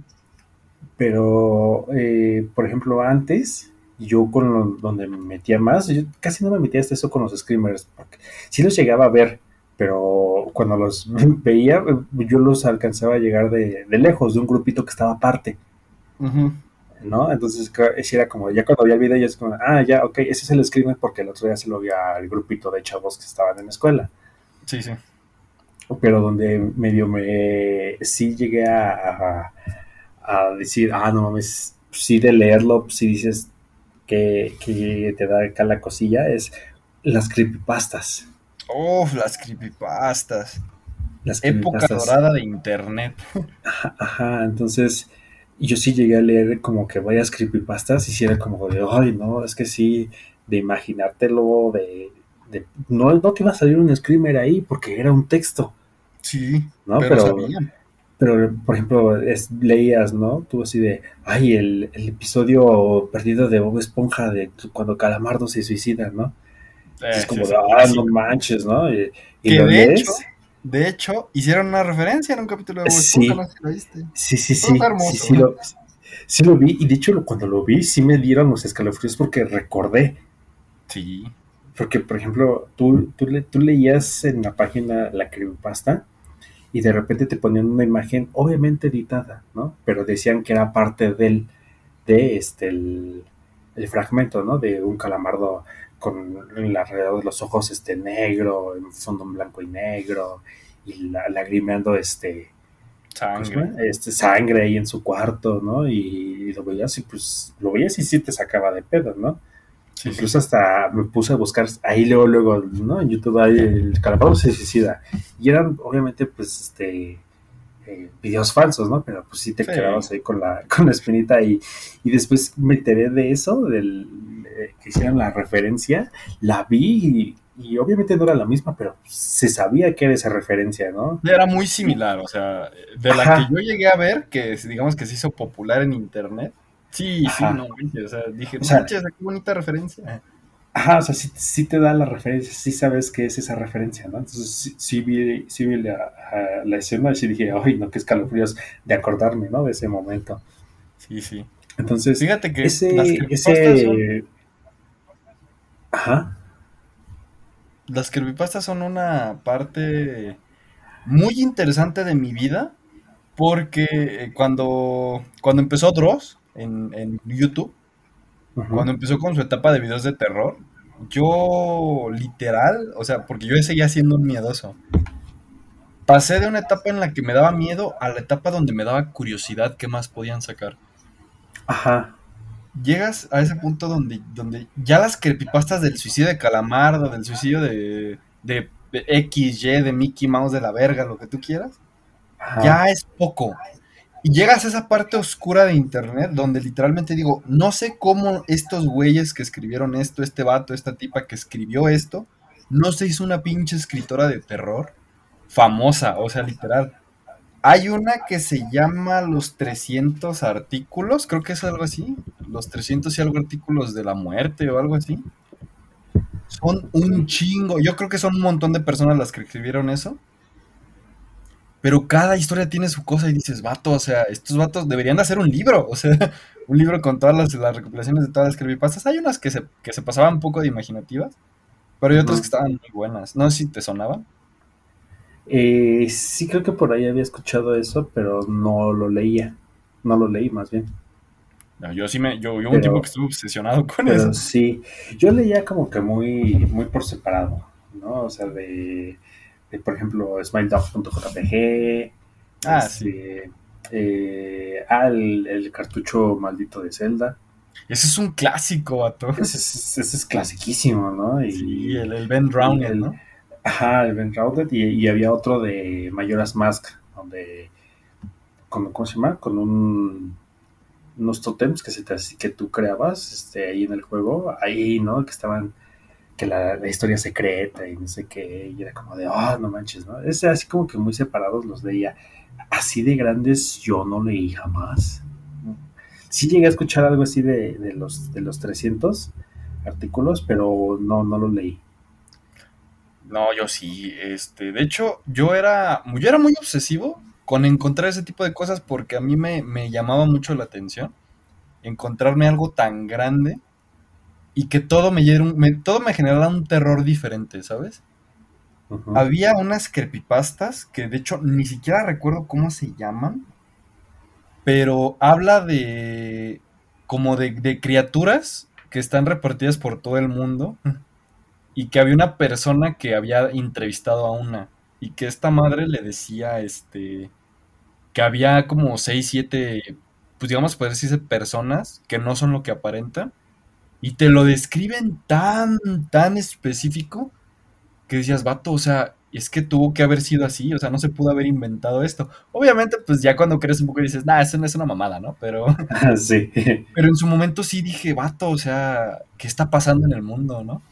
A: Pero, eh, por ejemplo, antes, yo con lo, donde me metía más, yo casi no me metía hasta eso con los screamers, porque sí los llegaba a ver, pero cuando los veía, yo los alcanzaba a llegar de, de lejos, de un grupito que estaba aparte. ¿No? Entonces era como, ya cuando había el video, ya es como, ah, ya, ok, ese es el screamer porque el otro día se lo vi al grupito de chavos que estaban en la escuela.
B: Sí, sí.
A: Pero donde medio me, sí llegué a, a, decir, ah, no mames, sí de leerlo, si dices que, que te da acá la cosilla, es las creepypastas.
B: Uf, las creepypastas. Las Época dorada de internet.
A: Ajá, ajá, entonces yo sí llegué a leer como que varias creepypastas y si era como de, ay, no, es que sí, de imaginártelo, de, de no, no te iba a salir un screamer ahí porque era un texto.
B: Sí,
A: ¿no? pero, pero, por ejemplo, es, leías, ¿no? Tú así de, ay, el, el, episodio perdido de Bob Esponja de cuando Calamardo se suicida, ¿no? Eh, es como de, ah, no manches, ¿no? Y,
B: y lo de lees, de hecho, hicieron una referencia en un capítulo de
A: sí.
B: no sé
A: lo viste. Sí, sí, sí. sí, sí, lo, sí, lo, vi. Y de hecho, cuando lo vi, sí me dieron los escalofríos porque recordé.
B: Sí.
A: Porque, por ejemplo, tú, tú, le, tú leías en la página la creepypasta y de repente te ponían una imagen, obviamente editada, ¿no? Pero decían que era parte del, de este, el, el fragmento, ¿no? De un calamardo con alrededor de los ojos este negro, en fondo en blanco y negro, y la, lagrimeando este
B: sangre.
A: este sangre ahí en su cuarto, ¿no? Y, lo veías y pues lo veías y sí te sacaba de pedo, ¿no? Incluso hasta me puse a buscar ahí luego, luego, ¿no? En YouTube hay el calamardo se suicida. Y eran obviamente pues este eh, videos falsos, ¿no? Pero pues sí te quedabas ahí con la, con la espinita y, y después me enteré de eso, del, que hicieran la referencia, la vi y, obviamente no era la misma, pero se sabía que era esa referencia, ¿no?
B: Era muy similar, o sea, de la que yo llegué a ver, que digamos que se hizo popular en internet. Sí, sí, no, o sea, dije, o sea, qué bonita referencia.
A: Ajá, o sea, sí, te da la referencia, sí sabes que es esa referencia, ¿no? Entonces sí, vi, sí vi la, la, escena y sí dije, ay, no, qué escalofríos de acordarme, ¿no? De ese momento.
B: Sí, sí.
A: Entonces,
B: fíjate que
A: ese, ese, Ajá.
B: Las creepypastas son una parte muy interesante de mi vida porque cuando, cuando empezó Dross en, YouTube, cuando empezó con su etapa de videos de terror, yo literal, o sea, porque yo seguía siendo un miedoso. Pasé de una etapa en la que me daba miedo a la etapa donde me daba curiosidad qué más podían sacar.
A: Ajá
B: llegas a ese punto donde, donde ya las creepypastas del suicidio de Calamardo, del suicidio de, de, XY, de Mickey Mouse, de la verga, lo que tú quieras, ya es poco. Y llegas a esa parte oscura de internet donde literalmente digo, no sé cómo estos güeyes que escribieron esto, este vato, esta tipa que escribió esto, no se hizo una pinche escritora de terror famosa, o sea, literal. Hay una que se llama Los 300 artículos, creo que es algo así. Los 300 y algo artículos de la muerte o algo así. Son un chingo. Yo creo que son un montón de personas las que escribieron eso. Pero cada historia tiene su cosa y dices, vato, o sea, estos vatos deberían de hacer un libro. O sea, un libro con todas las, recopilaciones de todas las creepypastas. Hay unas que se, que se pasaban un poco de imaginativas, pero hay otras que estaban muy buenas. No sé si te sonaban.
A: Eh, sí, creo que por ahí había escuchado eso, pero no lo leía. No lo leí más bien.
B: yo sí me, yo, yo un tiempo que estuve obsesionado con eso.
A: Sí, yo leía como que muy, muy por separado, ¿no? O sea, de, por ejemplo, smiledog.jpg.
B: Ah, sí.
A: Este, eh, ah, el, cartucho maldito de Zelda.
B: Ese es un clásico, vato.
A: Ese es, ese es clasiquísimo, ¿no?
B: Y, sí, el, Ben Brown, ¿no?
A: Ajá, el Ben y, había otro de Mayoras Mask, donde, con, ¿cómo se llama? Con un, unos totems que, se te, que tú creabas este, ahí en el juego, ahí, ¿no? Que estaban, que la, historia secreta y no sé qué, y era como de, ah, no manches, ¿no? Es así como que muy separados los leía. Así de grandes yo no leí jamás. sí llegué a escuchar algo así de, de los, de los 300 artículos, pero no, no los leí.
B: No, yo sí, este, de hecho, yo era, yo era muy obsesivo con encontrar ese tipo de cosas porque a mí me, me llamaba mucho la atención encontrarme algo tan grande y que todo me, me, todo me generara un terror diferente, ¿sabes? Había unas creepypastas que de hecho ni siquiera recuerdo cómo se llaman, pero habla de como de, de criaturas que están repartidas por todo el mundo y que había una persona que había entrevistado a una y que esta madre le decía este que había como 6, 7, pues digamos, puede decirse personas que no son lo que aparentan y te lo describen tan, tan específico que decías, vato, o sea, es que tuvo que haber sido así, o sea, no se pudo haber inventado esto. Obviamente, pues ya cuando crees un poco dices, nah, eso no es una mamada, ¿no? Pero,
A: sí.
B: pero en su momento sí dije, vato, o sea, ¿qué está pasando en el mundo, no?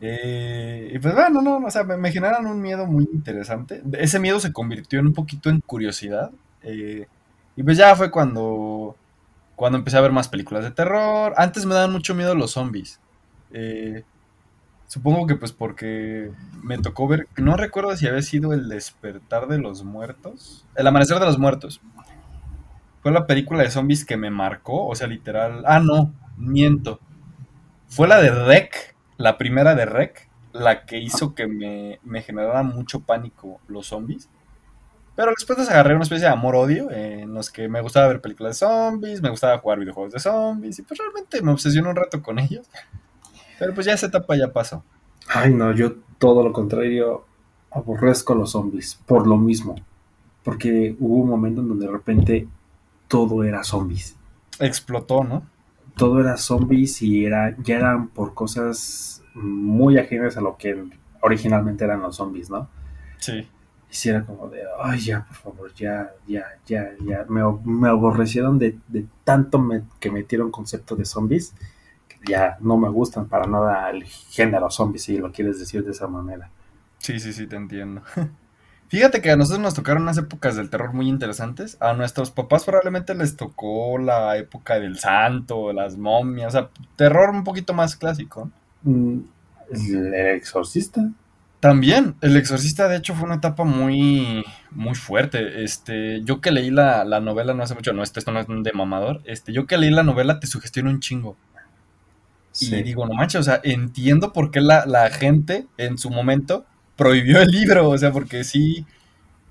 B: Eh, y pues bueno, no, o sea, me, generan un miedo muy interesante. Ese miedo se convirtió en un poquito en curiosidad. Eh, y pues ya fue cuando, cuando empecé a ver más películas de terror. Antes me daban mucho miedo los zombies. Eh, supongo que pues porque me tocó ver, no recuerdo si había sido El despertar de los muertos. El amanecer de los muertos. Fue la película de zombies que me marcó, o sea, literal. Ah, no, miento. Fue la de Rec la primera de Rec, la que hizo que me, me generara mucho pánico los zombies. Pero después les agarré una especie de amor-odio en los que me gustaba ver películas de zombies, me gustaba jugar videojuegos de zombies y pues realmente me obsesioné un rato con ellos. Pero pues ya esa etapa ya pasó.
A: Ay, no, yo todo lo contrario aborrezco los zombies por lo mismo. Porque hubo un momento en donde de repente todo era zombies.
B: Explotó, ¿no?
A: todo era zombies y era, ya eran por cosas muy ajenas a lo que originalmente eran los zombies, ¿no?
B: Sí.
A: Y si era como de, ay, ya, por favor, ya, ya, ya, ya. Me, aborrecieron de, tanto me, que metieron concepto de zombies que ya no me gustan para nada el género zombies, si lo quieres decir de esa manera.
B: Sí, sí, sí, te entiendo. Fíjate que a nosotros nos tocaron unas épocas del terror muy interesantes. A nuestros papás probablemente les tocó la época del santo, las momias, o sea, terror un poquito más clásico.
A: Mm, el exorcista.
B: También, el exorcista de hecho fue una etapa muy, muy fuerte. Este, yo que leí la, novela no hace mucho, no, esto no es de mamador, este, yo que leí la novela te sugestiona un chingo. Y digo, no manches, o sea, entiendo por qué la, la gente en su momento prohibió el libro, o sea, porque sí,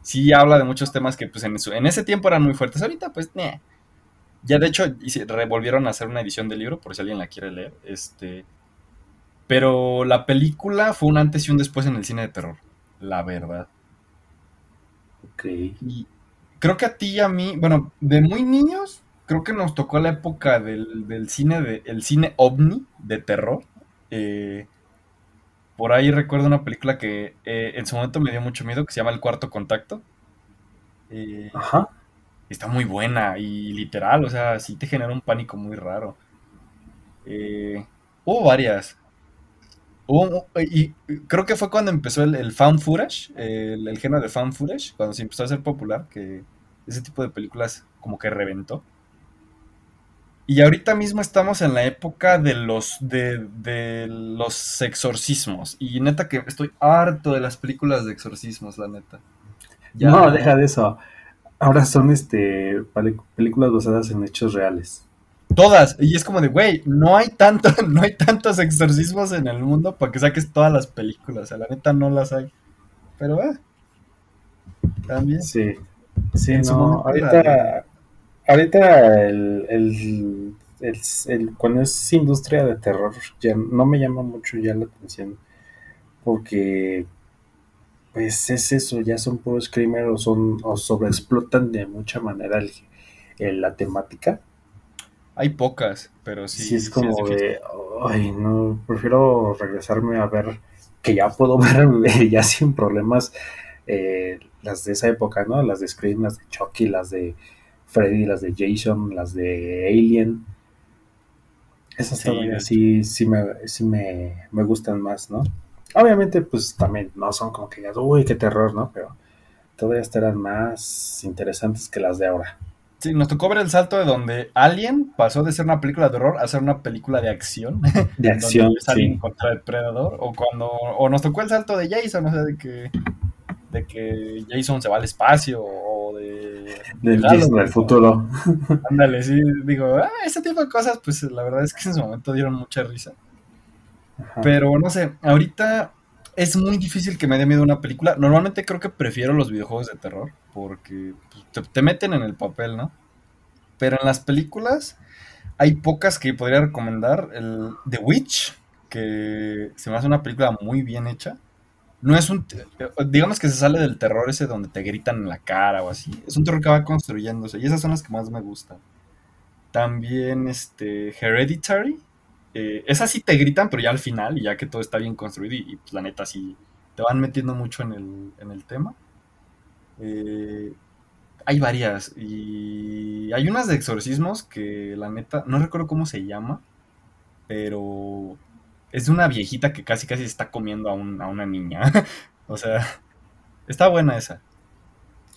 B: sí habla de muchos temas que pues en, en ese tiempo eran muy fuertes. Ahorita pues, Ya de hecho revolvieron a hacer una edición del libro, por si alguien la quiere leer. Este, pero la película fue un antes y un después en el cine de terror, la verdad.
A: Ok.
B: Y creo que a ti y a mí, bueno, de muy niños, creo que nos tocó la época del, del cine de, el cine ovni de terror. Eh, por ahí recuerdo una película que eh, en su momento me dio mucho miedo, que se llama El Cuarto Contacto.
A: Eh, Ajá.
B: Está muy buena y literal, o sea, sí te genera un pánico muy raro. Eh, hubo varias. Y creo que fue cuando empezó el, el fan footage, el, el, género de fan footage, cuando se empezó a hacer popular, que ese tipo de películas como que reventó. Y ahorita mismo estamos en la época de los, de, los exorcismos. Y neta que estoy harto de las películas de exorcismos, la neta.
A: no, deja de eso. Ahora son este películas basadas en hechos reales.
B: Todas. Y es como de, güey, no hay tanto, no hay tantos exorcismos en el mundo para que saques todas las películas. O sea, la neta no las hay. Pero eh. También.
A: Sí. Sí, no. Ahorita ahorita el, cuando es industria de terror ya no me llama mucho ya la atención porque pues es eso, ya son puros screamer o son o sobreexplotan de mucha manera la temática.
B: Hay pocas, pero sí.
A: Sí, es como de, ay, no, prefiero regresarme a ver que ya puedo ver ya sin problemas eh, las de esa época, ¿no? Las de Scream, las de Chucky, las de Freddy, las de Jason, las de Alien. Esas sí, sí, me, sí me, gustan más, ¿no? Obviamente, pues también no son como que uy, qué terror, ¿no? Pero todavía estarán más interesantes que las de ahora.
B: Sí, nos tocó ver el salto de donde Alien pasó de ser una película de horror a ser una película de acción.
A: De acción, sí.
B: contra el predador. O cuando. O nos tocó el salto de Jason, o sea, de que. De que Jason se va al espacio. O de.
A: Del Jason del futuro.
B: Ándale, sí. Digo, ah, ese tipo de cosas, pues la verdad es que en su momento dieron mucha risa. Pero no sé, ahorita es muy difícil que me dé miedo una película. Normalmente creo que prefiero los videojuegos de terror porque pues, te, meten en el papel, ¿no? Pero en las películas hay pocas que podría recomendar. El The Witch, que se me hace una película muy bien hecha. No es un. Digamos que se sale del terror ese donde te gritan en la cara o así. Es un terror que va construyéndose. Y esas son las que más me gustan. También este. Hereditary eh, esas sí te gritan, pero ya al final, y ya que todo está bien construido, y, pues, la neta sí te van metiendo mucho en el, en el tema. Eh, hay varias, y hay unas de exorcismos que la neta, no recuerdo cómo se llama, pero es de una viejita que casi casi está comiendo a, un, a una niña. o sea, está buena esa.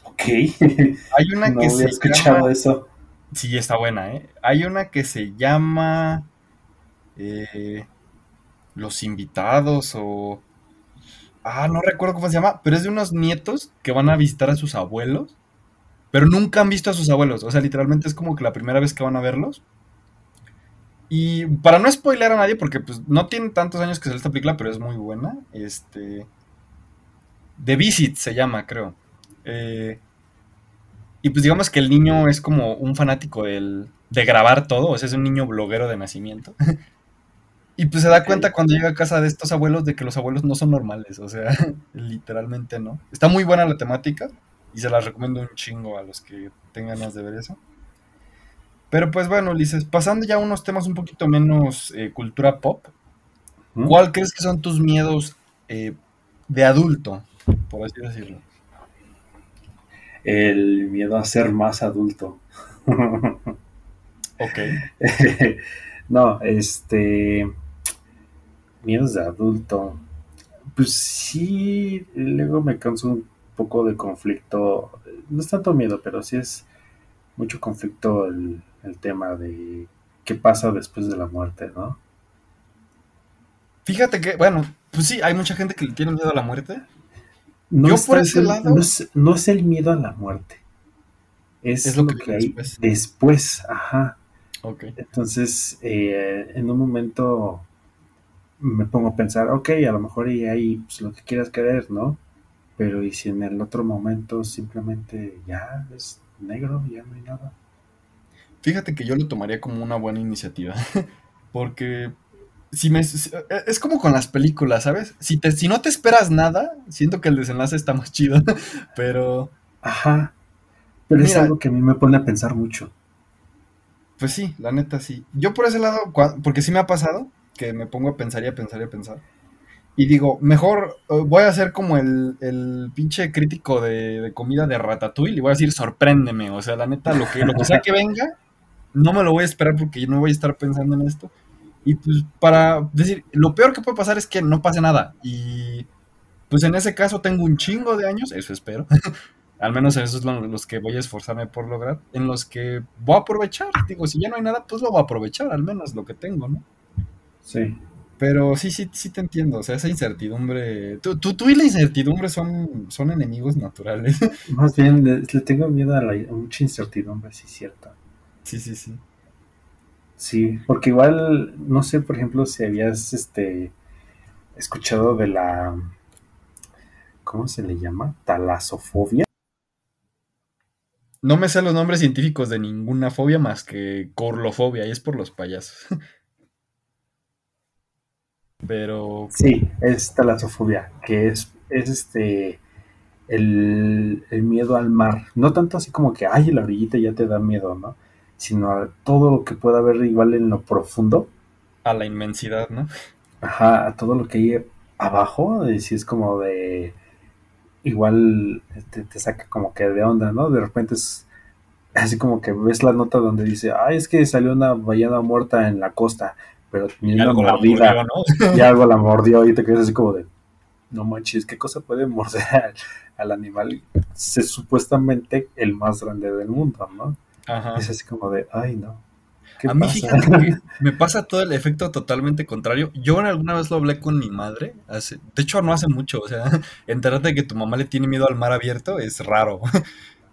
A: Ok.
B: Hay una
A: no
B: que
A: había escuchado eso.
B: Sí, está buena, ¿eh? Hay una que se llama eh, los invitados o... Ah, no recuerdo cómo se llama, pero es de unos nietos que van a visitar a sus abuelos, pero nunca han visto a sus abuelos. O sea, literalmente es como que la primera vez que van a verlos. Y para no spoiler a nadie, porque pues no tiene tantos años que salió esta película, pero es muy buena. Este. The Visit se llama, creo. Eh, y pues digamos que el niño es como un fanático del, de grabar todo, o sea, es un niño bloguero de nacimiento. Y pues se da cuenta cuando llega a casa de estos abuelos de que los abuelos no son normales, o sea, literalmente no. Está muy buena la temática y se las recomiendo un chingo a los que tengan ganas de ver eso. Pero pues bueno, Ulises, pasando ya a unos temas un poquito menos eh, cultura pop, ¿cuál crees que son tus miedos eh, de adulto, por así decirlo?
A: El miedo a ser más adulto.
B: ok.
A: no, este miedos de adulto. Pues sí, luego me canso un poco de conflicto. No es tanto miedo, pero sí es mucho conflicto el, tema de qué pasa después de la muerte, ¿no?
B: Fíjate que, bueno, pues sí, hay mucha gente que le tiene miedo a la muerte.
A: No Yo por ese lado. No es, el miedo a la muerte. Es, lo, que, hay después. Ajá.
B: Ok.
A: Entonces, eh, en un momento me pongo a pensar, ok, a lo mejor y ahí pues, lo que quieras creer, ¿no? Pero y si en el otro momento simplemente ya es negro, ya no hay nada.
B: Fíjate que yo lo tomaría como una buena iniciativa, porque si me, es como con las películas, ¿sabes? Si, te, si no te esperas nada, siento que el desenlace está más chido, pero...
A: Ajá, pero es algo que a mí me pone a pensar mucho.
B: Pues sí, la neta sí. Yo por ese lado, porque sí me ha pasado, que me pongo a pensar y a pensar y a pensar. Y digo, mejor eh, voy a ser como el, el pinche crítico de, comida de Ratatouille y voy a decir, sorpréndeme. O sea, la neta, lo que, lo que sea que venga, no me lo voy a esperar porque yo no voy a estar pensando en esto. Y pues para decir, lo peor que puede pasar es que no pase nada. Y pues en ese caso tengo un chingo de años, eso espero. Al menos esos son los que voy a esforzarme por lograr. En los que voy a aprovechar. Digo, si ya no hay nada, pues lo voy a aprovechar, al menos lo que tengo, ¿no?
A: Sí.
B: Pero sí, sí, sí te entiendo. O sea, esa incertidumbre. Tú, tú, y la incertidumbre son, son enemigos naturales.
A: Más bien, le, tengo miedo a, la, mucha incertidumbre, sí, cierto.
B: Sí, sí, sí.
A: Sí, porque igual, no sé, por ejemplo, si habías este escuchado de la. ¿Cómo se le llama? Talasofobia.
B: No me sé los nombres científicos de ninguna fobia más que corlofobia, y es por los payasos. Pero.
A: Sí, es talasofobia, que es, es este. El, miedo al mar. No tanto así como que, ay, la orillita ya te da miedo, ¿no? Sino a todo lo que pueda haber igual en lo profundo.
B: A la inmensidad, ¿no?
A: Ajá, a todo lo que hay abajo. Y si es como de. Igual te, te saca como que de onda, ¿no? De repente es así como que ves la nota donde dice, ay, es que salió una ballena muerta en la costa pero tenía una mordida, y algo la mordió y te quedas así como de, no manches, ¿qué cosa puede morder al, animal? Es supuestamente el más grande del mundo, ¿no? Ajá. Es así como de, ay, no.
B: a mí, fíjate que me pasa todo el efecto totalmente contrario. Yo alguna vez lo hablé con mi madre, hace, de hecho no hace mucho, o sea, enterarte de que tu mamá le tiene miedo al mar abierto es raro,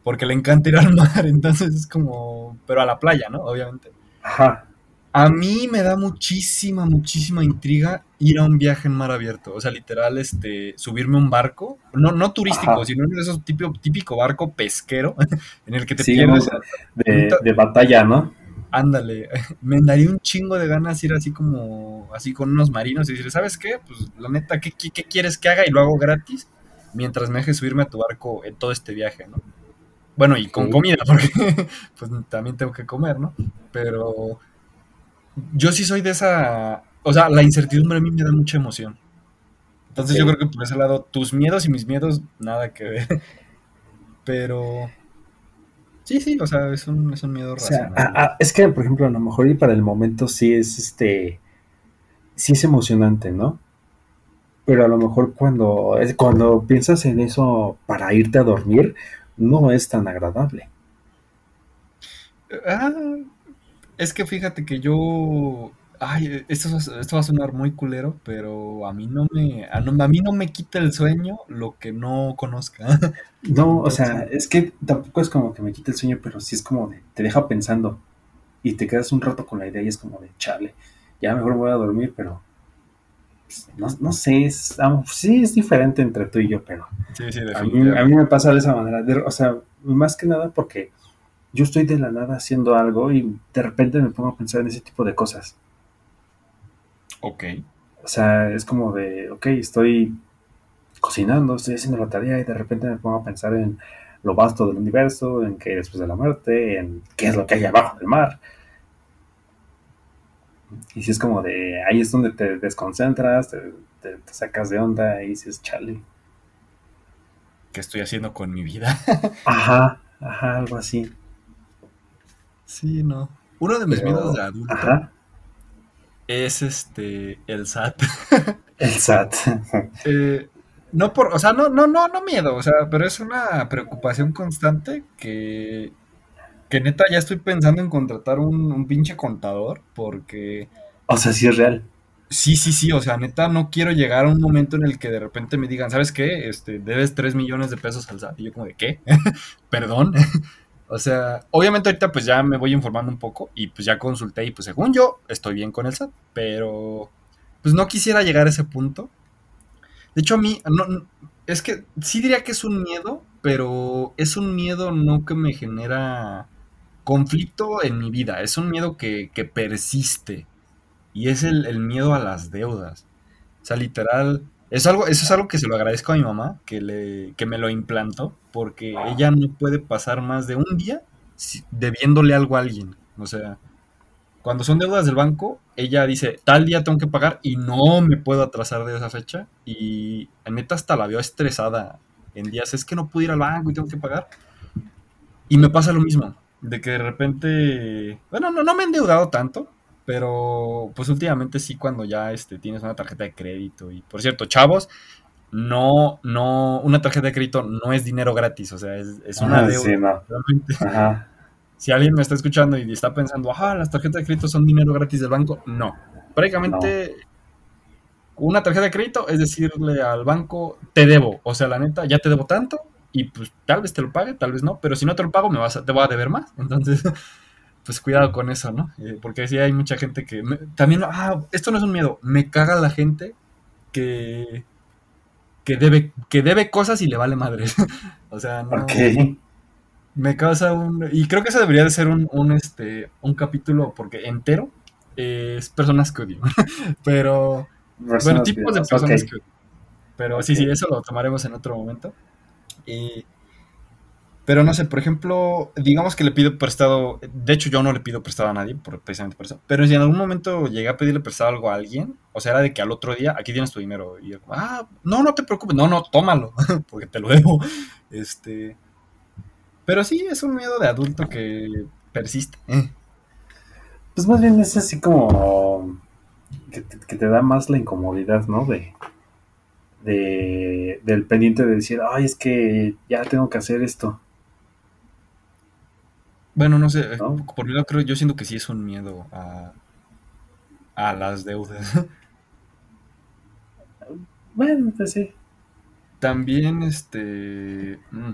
B: porque le encanta ir al mar, entonces es como, pero a la playa, ¿no? Obviamente. Ajá. A mí me da muchísima, muchísima intriga ir a un viaje en mar abierto. O sea, literal, este, subirme a un barco, no, no turístico, sino en esos típico, típico barco pesquero en el que te pierdes.
A: De, batalla, ¿no?
B: Ándale, me daría un chingo de ganas ir así como, así con unos marinos y decir, ¿sabes qué? Pues la neta, ¿qué, qué, quieres que haga? Y lo hago gratis mientras me dejes subirme a tu barco en todo este viaje, ¿no? Bueno, y con comida, porque pues también tengo que comer, ¿no? Pero yo sí soy de esa, o sea, la incertidumbre a mí me da mucha emoción. Entonces yo creo que por ese lado, tus miedos y mis miedos, nada que ver. Pero... Sí, sí, o sea, es un, es un miedo
A: racional. es que, por ejemplo, a lo mejor y para el momento sí es este... Sí es emocionante, ¿no? Pero a lo mejor cuando, cuando piensas en eso para irte a dormir, no es tan agradable.
B: Ah, es que fíjate que yo. Ay, esto, esto va a sonar muy culero, pero a mí no me. A, mí no me quita el sueño lo que no conozca.
A: No, o sea, es que tampoco es como que me quite el sueño, pero sí es como de. Te deja pensando. Y te quedas un rato con la idea y es como de chale. Ya mejor voy a dormir, pero. Pues, no, no sé, es, sí es diferente entre tú y yo, pero. Sí, sí, a, mí, a mí me pasa de esa manera. o sea, más que nada porque yo estoy de la nada haciendo algo y de repente me pongo a pensar en ese tipo de cosas.
B: Ok.
A: O sea, es como de, ok, estoy cocinando, estoy haciendo la tarea y de repente me pongo a pensar en lo vasto del universo, en qué hay después de la muerte, en qué es lo que hay abajo del mar. Y si es como de, ahí es donde te desconcentras, te, te sacas de onda y dices, chale.
B: ¿Qué estoy haciendo con mi vida?
A: ajá, ajá, algo así.
B: Sí, no. Uno de mis miedos de adulto es este el SAT.
A: El SAT.
B: Eh, no por, o sea, no, no, no, no miedo, o sea, pero es una preocupación constante que, que neta ya estoy pensando en contratar un, un pinche contador porque...
A: O sea, sí es real.
B: Sí, sí, sí, o sea, neta, no quiero llegar a un momento en el que de repente me digan, ¿sabes qué? Este, debes 3 millones de pesos al SAT. Y yo como de, ¿qué? Perdón. O sea, obviamente ahorita pues ya me voy informando un poco y pues ya consulté y pues según yo estoy bien con el SAT, pero pues no quisiera llegar a ese punto. De hecho a mí, no, es que sí diría que es un miedo, pero es un miedo no que me genera conflicto en mi vida, es un miedo que, persiste y es el, el miedo a las deudas. O sea, literal, es algo, eso es algo que se lo agradezco a mi mamá, que, le, que me lo implantó, porque ella no puede pasar más de un día debiéndole algo a alguien. O sea, cuando son deudas del banco, ella dice, tal día tengo que pagar y no me puedo atrasar de esa fecha. Y neta hasta la veo estresada en días, es que no puedo ir al banco y tengo que pagar. Y me pasa lo mismo, de que de repente, bueno, no, no me he endeudado tanto, pero pues últimamente sí cuando ya este, tienes una tarjeta de crédito. Y por cierto, chavos, no, no, una tarjeta de crédito no es dinero gratis, o sea, es, una deuda. Si alguien me está escuchando y está pensando, ajá, las tarjetas de crédito son dinero gratis del banco, no. Prácticamente una tarjeta de crédito es decirle al banco, te debo, o sea, la neta, ya te debo tanto y pues tal vez te lo pague, tal vez no, pero si no te lo pago me vas a, te voy a deber más. Entonces, pues cuidado con eso, ¿no? Eh, porque sí hay mucha gente que... también, ah, esto no es un miedo, me caga la gente que... Que debe, que debe cosas y le vale madre. o sea, no... Me causa un... Y creo que eso debería de ser un, un este, un capítulo porque entero es personas que odio. Pero... bueno, tipos de personas que odio. Pero sí, sí, eso lo tomaremos en otro momento. Y pero no sé, por ejemplo, digamos que le pido prestado, de hecho yo no le pido prestado a nadie, por, precisamente por eso, pero si en algún momento llegué a pedirle prestado algo a alguien, o sea, era de que al otro día, aquí tienes tu dinero, y yo, ah, no, no te preocupes, no, no, tómalo, porque te lo debo, este, pero sí, es un miedo de adulto que persiste.
A: Pues más bien es así como que te, da más la incomodidad, ¿no? De, de, del pendiente de decir, ay, es que ya tengo que hacer esto
B: Bueno, no sé, por mi lado creo, yo siento que sí es un miedo a, a las deudas.
A: Bueno, pues sí.
B: También, este, mm,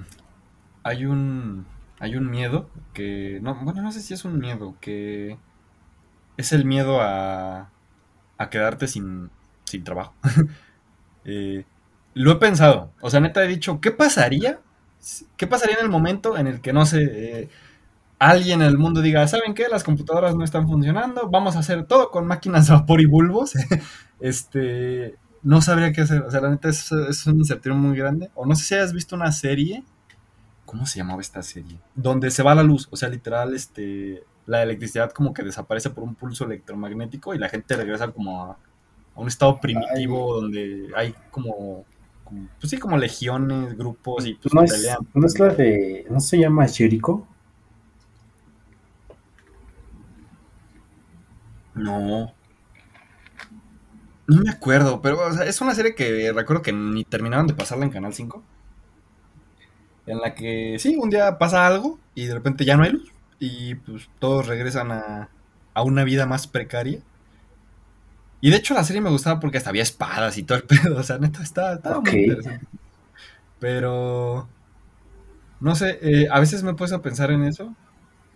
B: hay un, hay un miedo que, no, bueno, no sé si es un miedo, que es el miedo a, a quedarte sin, sin trabajo. Eh, lo he pensado, o sea, neta he dicho, ¿qué pasaría? ¿Qué pasaría en el momento en el que, no sé, eh, alguien en el mundo diga, ¿saben qué? Las computadoras no están funcionando, vamos a hacer todo con máquinas de vapor y bulbos. este, no sabría qué hacer. O sea, la neta es, es un incertidumbre muy grande. O no sé si has visto una serie. ¿Cómo se llamaba esta serie? Donde se va la luz. O sea, literal, este. La electricidad como que desaparece por un pulso electromagnético y la gente regresa como a, un estado primitivo donde hay como, Pues sí, como legiones, grupos y pues
A: no pelean. ¿No es la de. ¿No se llama Jericho?
B: No. No me acuerdo, pero es una serie que recuerdo que ni terminaban de pasarla en Canal 5. En la que sí, un día pasa algo y de repente ya no hay luz. Y pues todos regresan a, a una vida más precaria. Y de hecho la serie me gustaba porque hasta había espadas y todo el pedo. O sea, neta, estaba, muy interesante. Pero... No sé, eh, a veces me he puesto a pensar en eso.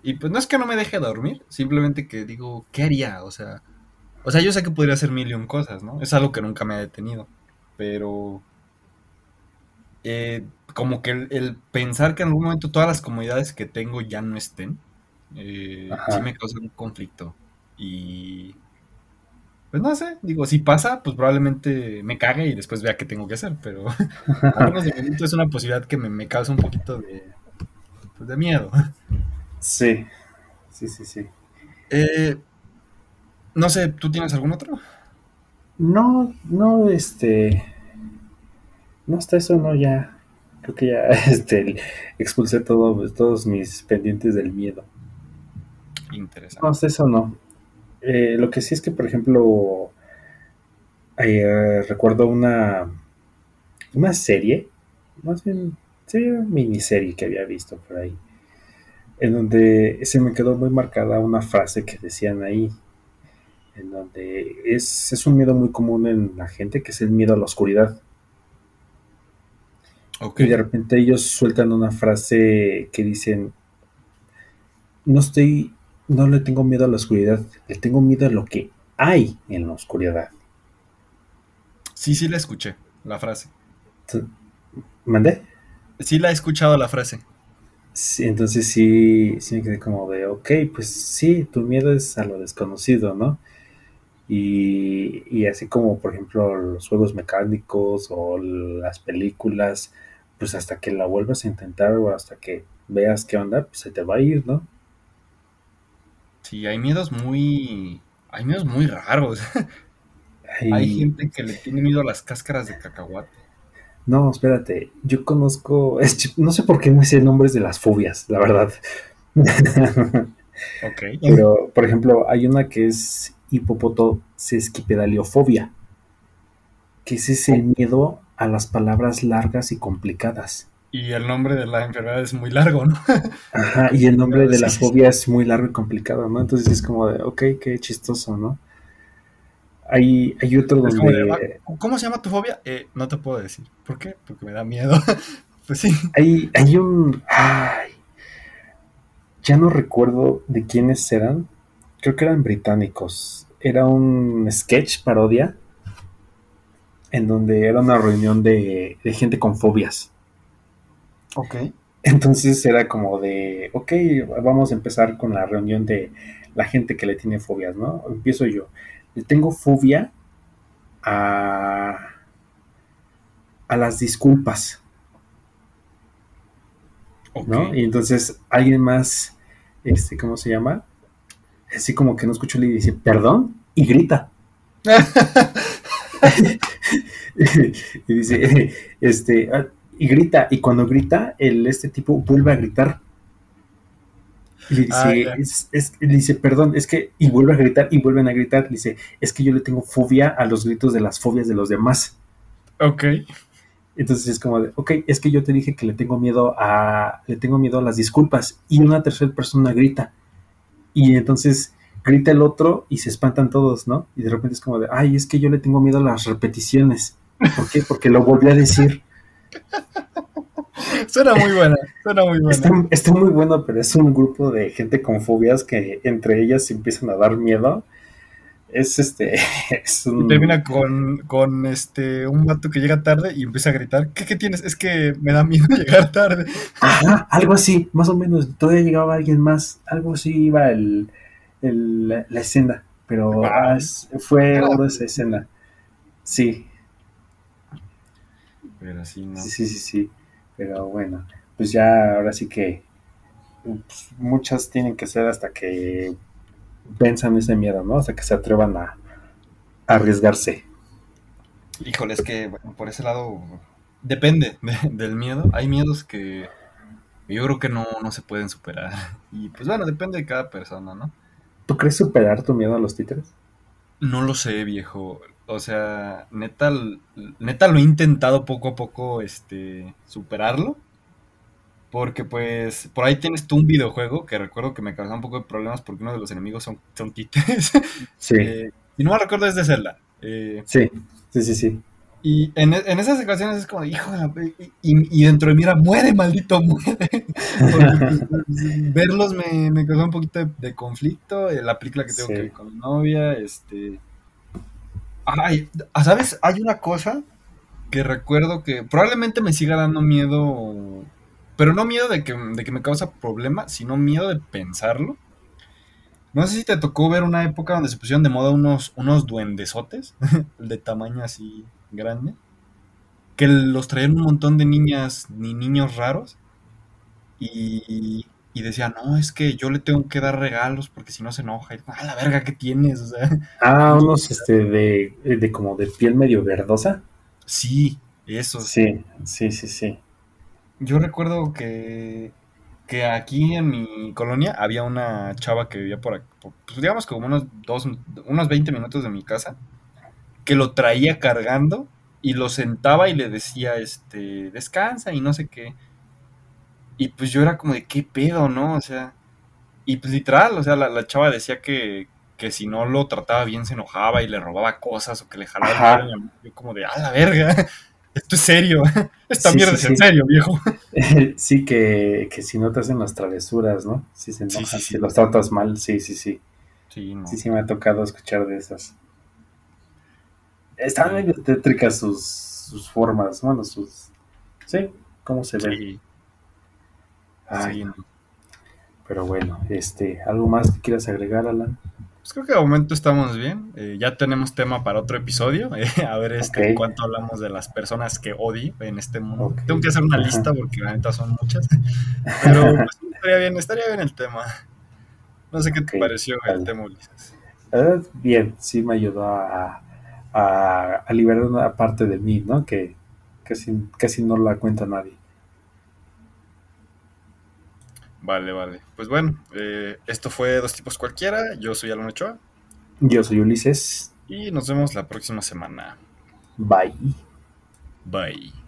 B: Y pues no es que no me deje dormir, simplemente que digo, ¿qué haría? O sea, o sea, yo sé que podría hacer mil y un cosas, ¿no? Es algo que nunca me ha detenido. Pero. Eh, como que el, pensar que en algún momento todas las comodidades que tengo ya no estén, eh, sí me causa un conflicto. Y. Pues no sé, digo, si pasa, pues probablemente me cague y después vea qué tengo que hacer, pero al menos de momento es una posibilidad que me, me causa un poquito de, pues, de miedo.
A: Sí, sí, sí, sí.
B: Eh, no sé, ¿tú tienes algún otro?
A: No, no, este. No, hasta eso no, ya. Creo que ya este, expulsé todo, todos mis pendientes del miedo.
B: Interesante.
A: No, hasta eso no. Eh, lo que sí es que, por ejemplo, eh, recuerdo una, una serie, más bien, una miniserie que había visto por ahí, en donde se me quedó muy marcada una frase que decían ahí, en donde es, un miedo muy común en la gente, que es el miedo a la oscuridad. Y de repente ellos sueltan una frase que dicen, no estoy, no le tengo miedo a la oscuridad, le tengo miedo a lo que hay en la oscuridad.
B: Sí, sí la escuché, la frase.
A: ¿Mandé?
B: Sí la he escuchado la frase.
A: Sí, entonces sí, sí me quedé como de, ok, pues sí, tu miedo es a lo desconocido, ¿no? Y, así como, por ejemplo, los juegos mecánicos o las películas, pues hasta que la vuelvas a intentar o hasta que veas qué onda, pues se te va a ir, ¿no?
B: Sí, hay miedos muy. Hay miedos muy raros. Hay gente que le tiene miedo a las cáscaras de cacahuate.
A: No, espérate. Yo conozco. no sé por qué no sé nombres de las fobias, la verdad.
B: ok.
A: Pero, por ejemplo, hay una que es hipopotosesquipedaliofobia, que es ese miedo a las palabras largas y complicadas.
B: Y el nombre de la enfermedad es muy largo, ¿no?
A: Ajá, y el nombre de la fobia es muy largo y complicado, ¿no? Entonces es como de, ok, qué chistoso, ¿no? Hay, hay otro donde...
B: ¿Cómo se llama tu fobia? Eh, no te puedo decir. ¿Por qué? Porque me da miedo. pues sí.
A: Hay, hay un... Ay, ya no recuerdo de quiénes eran, creo que eran británicos. Era un sketch parodia en donde era una reunión de, gente con fobias.
B: Ok.
A: Entonces era como de, ok, vamos a empezar con la reunión de la gente que le tiene fobias, ¿no? Empiezo yo. Le tengo fobia a, a las disculpas. ¿No? Y entonces alguien más, este, ¿cómo se llama? así como que no escucho y dice, perdón, y grita. y dice, este, ah", y grita, y cuando grita, el, este tipo vuelve a gritar. Y le dice, ah, es, dice, perdón, es que, y vuelve a gritar, y vuelven a gritar, dice, es que yo le tengo fobia a los gritos de las fobias de los demás.
B: Ok.
A: Entonces es como de, ok, es que yo te dije que le tengo miedo a, le tengo miedo a las disculpas. Y una tercera persona grita. Y entonces grita el otro y se espantan todos, ¿no? Y de repente es como de, ay, es que yo le tengo miedo a las repeticiones. ¿Por qué? Porque lo volví a decir.
B: suena muy buena, suena muy buena.
A: Está, muy bueno, pero es un grupo de gente con fobias que entre ellas se empiezan a dar miedo. Es este. Es
B: un... termina con, con, este un vato que llega tarde y empieza a gritar. ¿Qué, ¿Qué, tienes? Es que me da miedo llegar tarde.
A: Ajá, algo así, más o menos. Todavía llegaba alguien más. Algo así iba el, el la, escena. Pero ah, fue oro esa escena. Sí,
B: pero sí, ¿no?
A: Sí, sí, sí, Pero bueno, pues ya ahora sí que pues, muchas tienen que ser hasta que venzan ese miedo, ¿no? Hasta que se atrevan a, arriesgarse.
B: Híjole, es que por ese lado depende del miedo. Hay miedos que yo creo que no, no se pueden superar. Y pues bueno, depende de cada persona, ¿no?
A: ¿Tú crees superar tu miedo a los títeres?
B: No lo sé, viejo. O sea, neta, neta lo he intentado poco a poco este, superarlo. Porque pues por ahí tienes tú un videojuego que recuerdo que me causó un poco de problemas porque uno de los enemigos son, son títeres. Sí. Eh, y no me recuerdo es de Zelda. Eh,
A: sí, sí, sí, sí.
B: Y en, esas ocasiones es como, hijo, y, y, dentro de mí era, muere, maldito, muere. verlos me, me, causó un poquito de, conflicto. Eh, la película que tengo que ver con mi novia, este Ay, ah, ¿sabes? Hay una cosa que recuerdo que probablemente me siga dando miedo, pero no miedo de que, me causa problema, sino miedo de pensarlo. No sé si te tocó ver una época donde se pusieron de moda unos, unos duendesotes, de tamaño así grande, que los traían un montón de niñas ni niños raros. Y, y decía, no, es que yo le tengo que dar regalos porque si no se enoja. Y, ah, la verga que tienes, o sea.
A: Ah, unos este de, de como de piel medio verdosa.
B: Sí, eso.
A: Sí, sí, sí, sí.
B: Yo recuerdo que, que aquí en mi colonia había una chava que vivía por aquí, pues digamos como unos, dos, unos 20 minutos de mi casa, que lo traía cargando y lo sentaba y le decía, este, descansa y no sé qué. Y pues yo era como de qué pedo, ¿no? O sea, y pues literal, o sea, la, chava decía que, que, si no lo trataba bien se enojaba y le robaba cosas o que le jalaba el Yo como de, a la verga, esto es serio, esta mierda es en serio, viejo.
A: sí, que, que, si no te hacen las travesuras, ¿no? Si se enojan, si los tratas mal, sí, sí, sí. Sí, sí, sí me ha tocado escuchar de esas. Están medio tétricas sus, sus formas, bueno, sus... Sí, cómo se ven. Ay, Pero bueno, este, ¿algo más que quieras agregar, Alan?
B: Pues creo que de momento estamos bien. Eh, ya tenemos tema para otro episodio. Eh, a ver este, cuánto hablamos de las personas que odio en este mundo. Tengo que hacer una lista porque la neta son muchas. Pero pues, estaría bien, estaría bien el tema. No sé qué te pareció el tema, Ulises.
A: bien, sí me ayudó a, a, liberar una parte de mí, ¿no? Que casi, casi no la cuenta nadie.
B: Vale, vale. Pues bueno, eh, esto fue Dos Tipos Cualquiera. Yo soy Alan Ochoa.
A: Yo soy Ulises.
B: Y nos vemos la próxima semana.
A: Bye.
B: Bye.